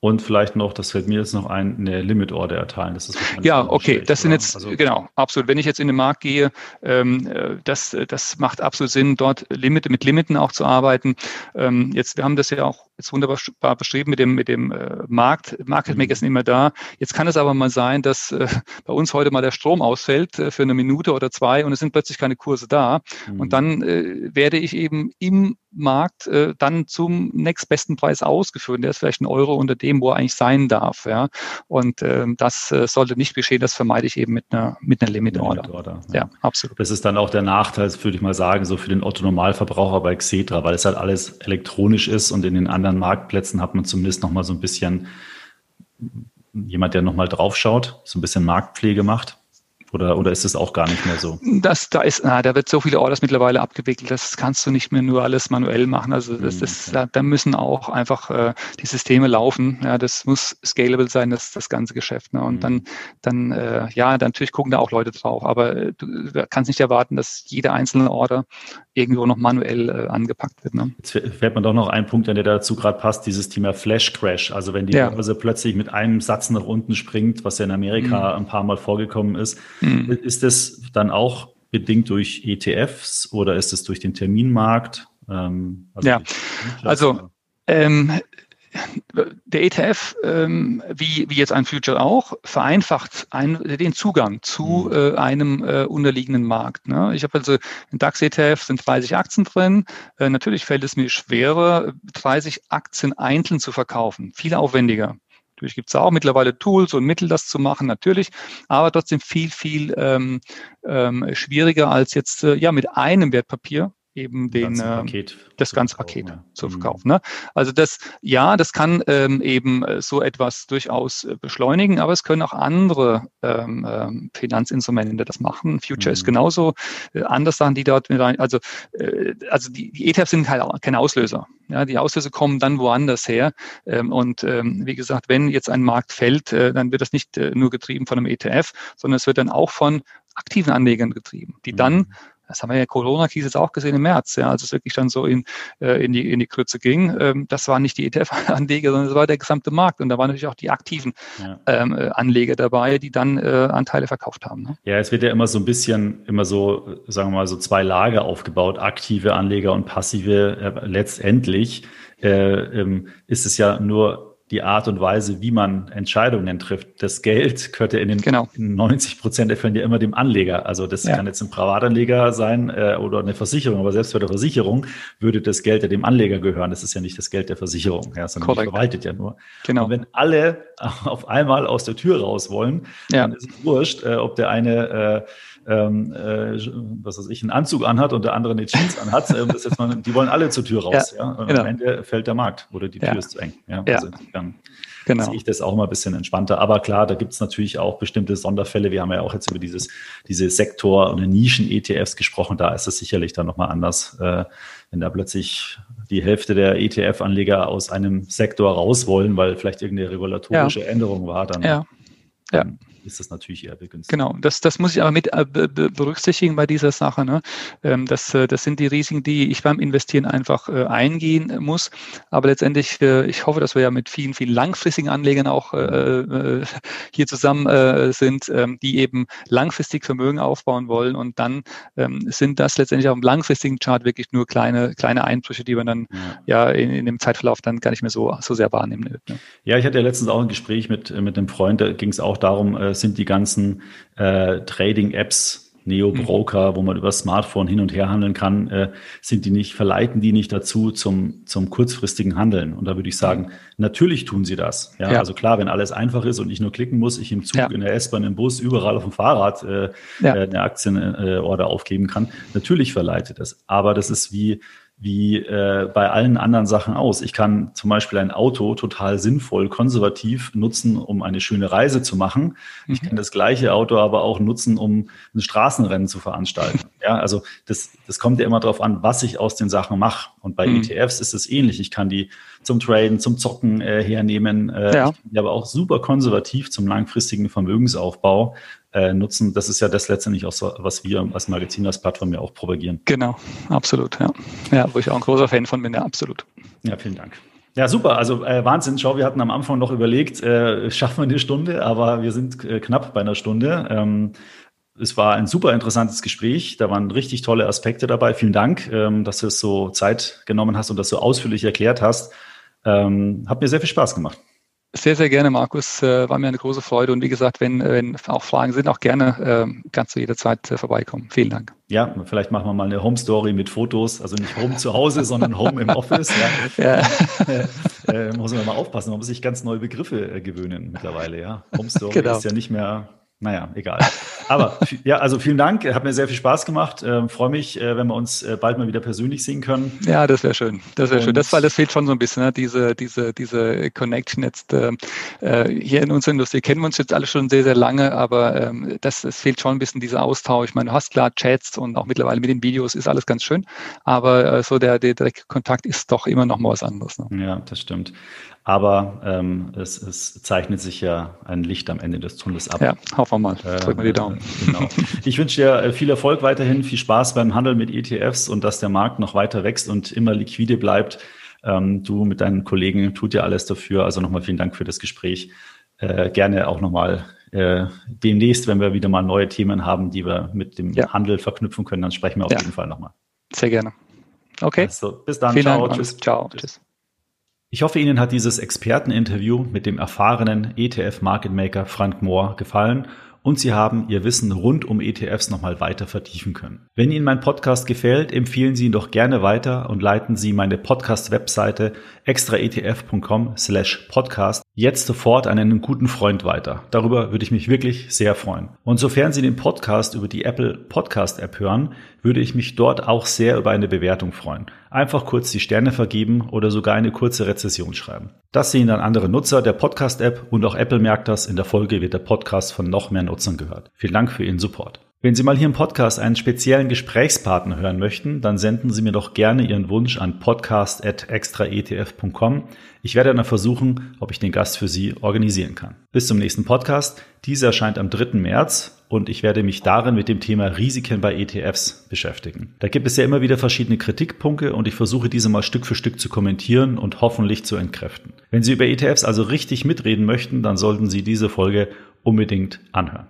Und vielleicht noch, das fällt mir jetzt noch ein, eine Limit Order erteilen. Das ist ja, okay, das sind jetzt, also, genau, absolut. Wenn ich jetzt in den Markt gehe, ähm, äh, das, das macht absolut Sinn, dort Limit, mit Limiten auch zu arbeiten. Ähm, jetzt, wir haben das ja auch jetzt wunderbar beschrieben mit dem, mit dem äh, Markt. Market Maker ist immer da. Jetzt kann es aber mal sein, dass äh, bei uns heute mal der Strom ausfällt äh, für eine Minute oder zwei und es sind plötzlich keine Kurse da. Mhm. Und dann äh, werde ich eben im Markt äh, dann zum nächstbesten Preis ausgeführt. Der ist vielleicht ein Euro unter dem, wo er eigentlich sein darf. Ja. Und äh, das äh, sollte nicht geschehen. Das vermeide ich eben mit einer, mit einer Limit Order. Limit Order ja. ja. absolut. Das ist dann auch der Nachteil, würde ich mal sagen, so für den Otto Normalverbraucher bei Xetra, weil es halt alles elektronisch ist und in den anderen Marktplätzen hat man zumindest noch mal so ein bisschen jemand, der noch mal draufschaut, so ein bisschen Marktpflege macht. Oder, oder ist es auch gar nicht mehr so? Das, da ist, na, da wird so viele Orders mittlerweile abgewickelt, das kannst du nicht mehr nur alles manuell machen. Also das, das, da, da müssen auch einfach äh, die Systeme laufen. Ja, das muss scalable sein, das, das ganze Geschäft. Ne? Und mhm. dann, dann, äh, ja, dann natürlich gucken da auch Leute drauf. Aber äh, du kannst nicht erwarten, dass jede einzelne Order irgendwo noch manuell äh, angepackt wird. Ne? Jetzt fällt man doch noch ein Punkt, der dazu gerade passt, dieses Thema Flash Crash. Also wenn die ja. Börse plötzlich mit einem Satz nach unten springt, was ja in Amerika mhm. ein paar Mal vorgekommen ist, mhm. ist das dann auch bedingt durch ETFs oder ist es durch den Terminmarkt? Ähm, also ja, also ähm, der ETF, ähm, wie, wie jetzt ein Future auch, vereinfacht ein, den Zugang zu mhm. äh, einem äh, unterliegenden Markt. Ne? Ich habe also im DAX-ETF sind 30 Aktien drin. Äh, natürlich fällt es mir schwerer, 30 Aktien einzeln zu verkaufen. Viel aufwendiger. Natürlich gibt es auch mittlerweile Tools und Mittel, das zu machen, natürlich, aber trotzdem viel, viel ähm, ähm, schwieriger als jetzt äh, ja mit einem Wertpapier eben den, das ganze Paket ja. zu mhm. verkaufen. Ne? Also das, ja, das kann ähm, eben äh, so etwas durchaus äh, beschleunigen, aber es können auch andere ähm, ähm, Finanzinstrumente das machen. Future mhm. ist genauso äh, andere Sachen, die dort mit rein, also, äh, also die, die ETFs sind halt keine Auslöser. Ja, die Auslöser kommen dann woanders her. Ähm, und ähm, wie gesagt, wenn jetzt ein Markt fällt, äh, dann wird das nicht äh, nur getrieben von einem ETF, sondern es wird dann auch von aktiven Anlegern getrieben, die dann mhm. Das haben wir ja Corona-Krise jetzt auch gesehen im März, ja, als es wirklich dann so in, äh, in, die, in die Krütze ging. Ähm, das waren nicht die ETF-Anleger, sondern es war der gesamte Markt. Und da waren natürlich auch die aktiven ja. ähm, äh, Anleger dabei, die dann äh, Anteile verkauft haben. Ne? Ja, es wird ja immer so ein bisschen, immer so, sagen wir mal, so zwei Lager aufgebaut, aktive Anleger und passive. Äh, letztendlich äh, ähm, ist es ja nur die Art und Weise, wie man Entscheidungen trifft. Das Geld gehört ja in den genau. 90 Prozent der Fällen ja immer dem Anleger. Also das ja. kann jetzt ein Privatanleger sein äh, oder eine Versicherung, aber selbst bei der Versicherung würde das Geld ja dem Anleger gehören. Das ist ja nicht das Geld der Versicherung, ja, sondern die verwaltet ja nur. Genau. Und wenn alle auf einmal aus der Tür raus wollen, ja. dann ist es wurscht, äh, ob der eine äh, ähm, äh, was weiß ich, einen Anzug anhat und der andere eine Jeans anhat. Ähm, das jetzt mal, die wollen alle zur Tür raus. Ja, ja? Und genau. am Ende fällt der Markt oder die Tür ja. ist zu eng. Ja, ja. Also dann genau. sehe ich das auch mal ein bisschen entspannter. Aber klar, da gibt es natürlich auch bestimmte Sonderfälle. Wir haben ja auch jetzt über dieses, diese Sektor- und Nischen-ETFs gesprochen. Da ist es sicherlich dann nochmal anders, äh, wenn da plötzlich die Hälfte der ETF-Anleger aus einem Sektor raus wollen, weil vielleicht irgendeine regulatorische Änderung war, dann, ja. Ja. dann ist das natürlich eher begünstigt. Genau, das, das muss ich aber mit äh, berücksichtigen bei dieser Sache. Ne? Ähm, das, äh, das sind die Risiken, die ich beim Investieren einfach äh, eingehen muss. Aber letztendlich, ich hoffe, dass wir ja mit vielen, vielen langfristigen Anlegern auch hier zusammen sind, ähm, die eben langfristig Vermögen aufbauen wollen. Und dann ähm, sind das letztendlich auf dem langfristigen Chart wirklich nur kleine, kleine Einbrüche, die man dann ja, ja in, in, dem Zeitverlauf dann gar nicht mehr so, so sehr wahrnehmen wird. Ne? Ja, ich hatte ja letztens auch ein Gespräch mit, mit einem Freund, da ging es auch darum, sind die ganzen äh, Trading-Apps, Neo-Broker, mhm. wo man über Smartphone hin und her handeln kann, äh, sind die nicht, verleiten die nicht dazu zum, zum kurzfristigen Handeln. Und da würde ich sagen, mhm. natürlich tun sie das. Ja, ja, also klar, wenn alles einfach ist und ich nur klicken muss, ich im Zug, ja. in der S-Bahn, im Bus, überall auf dem Fahrrad äh, ja. äh, eine Aktienorder aufgeben kann, natürlich verleitet das. Aber das ist wie, wie äh, bei allen anderen Sachen aus. Ich kann zum Beispiel ein Auto total sinnvoll, konservativ nutzen, um eine schöne Reise zu machen. Mhm. Ich kann das gleiche Auto aber auch nutzen, um ein Straßenrennen zu veranstalten. ja, also das, das kommt ja immer darauf an, was ich aus den Sachen mache. Und bei mhm. ETFs ist es ähnlich. Ich kann die zum Traden, zum Zocken äh, hernehmen, äh, ja. aber auch super konservativ zum langfristigen Vermögensaufbau äh, nutzen. Das ist ja das letztendlich auch so, was wir als Magazin, als Plattform ja auch propagieren. Genau, absolut, ja. Ja, wo ich auch ein großer Fan von bin, ja, absolut. Ja, vielen Dank. Ja, super. Also äh, Wahnsinn. Schau, wir hatten am Anfang noch überlegt, äh, schaffen wir eine Stunde, aber wir sind äh, knapp bei einer Stunde. Ähm, es war ein super interessantes Gespräch. Da waren richtig tolle Aspekte dabei. Vielen Dank, ähm, dass du es so Zeit genommen hast und das so ausführlich erklärt hast. Ähm, hat mir sehr viel Spaß gemacht. Sehr, sehr gerne, Markus. Äh, war mir eine große Freude. Und wie gesagt, wenn, wenn auch Fragen sind, auch gerne äh, kannst du jederzeit äh, vorbeikommen. Vielen Dank. Ja, vielleicht machen wir mal eine Home Story mit Fotos. Also nicht Home zu Hause, sondern Home im Office. Ja. ja. äh, muss man mal aufpassen. Man muss sich ganz neue Begriffe äh, gewöhnen mittlerweile. Ja, Home Story genau. ist ja nicht mehr Naja, egal. Aber ja, also vielen Dank. Hat mir sehr viel Spaß gemacht. Ähm, Freue mich, äh, wenn wir uns äh, bald mal wieder persönlich sehen können. Ja, das wäre schön. Das wäre schön. Das, weil das fehlt schon so ein bisschen, ne? diese, diese, diese Connection jetzt. Äh, äh, hier in unserer Industrie kennen wir uns jetzt alle schon sehr, sehr lange, aber ähm, das, es fehlt schon ein bisschen dieser Austausch. Ich meine, du hast klar Chats und auch mittlerweile mit den Videos ist alles ganz schön, aber äh, so der, der direkte Kontakt ist doch immer noch mal was anderes. Ne? Ja, das stimmt. Aber ähm, es, es, zeichnet sich ja ein Licht am Ende des Tunnels ab. Ja, hoffen wir mal. Äh, Drücken wir die Daumen. Äh, genau. Ich wünsche dir äh, viel Erfolg weiterhin, viel Spaß beim Handel mit ETFs und dass der Markt noch weiter wächst und immer liquide bleibt. Ähm, du mit deinen Kollegen tut ja alles dafür. Also nochmal vielen Dank für das Gespräch. Äh, gerne auch nochmal äh, demnächst, wenn wir wieder mal neue Themen haben, die wir mit dem ja. Handel verknüpfen können, dann sprechen wir auf ja. jeden Fall nochmal. Sehr gerne. Okay. Also, bis dann. Vielen Ciao. Dank. Tschüss. Ciao. Tschüss. Ich hoffe, Ihnen hat dieses Experteninterview mit dem erfahrenen ETF Market Maker Frank Mohr gefallen und Sie haben Ihr Wissen rund um ETFs nochmal weiter vertiefen können. Wenn Ihnen mein Podcast gefällt, empfehlen Sie ihn doch gerne weiter und leiten Sie meine Podcast-Webseite extraetf.com slash podcast jetzt sofort an einen guten Freund weiter. Darüber würde ich mich wirklich sehr freuen. Und sofern Sie den Podcast über die Apple Podcast App hören, würde ich mich dort auch sehr über eine Bewertung freuen. Einfach kurz die Sterne vergeben oder sogar eine kurze Rezession schreiben. Das sehen dann andere Nutzer der Podcast-App und auch Apple merkt das. In der Folge wird der Podcast von noch mehr Nutzern gehört. Vielen Dank für Ihren Support. Wenn Sie mal hier im Podcast einen speziellen Gesprächspartner hören möchten, dann senden Sie mir doch gerne Ihren Wunsch an podcast.extraetf.com. Ich werde dann versuchen, ob ich den Gast für Sie organisieren kann. Bis zum nächsten Podcast. Dieser erscheint am 3. März und ich werde mich darin mit dem Thema Risiken bei ETFs beschäftigen. Da gibt es ja immer wieder verschiedene Kritikpunkte und ich versuche diese mal Stück für Stück zu kommentieren und hoffentlich zu entkräften. Wenn Sie über ETFs also richtig mitreden möchten, dann sollten Sie diese Folge unbedingt anhören.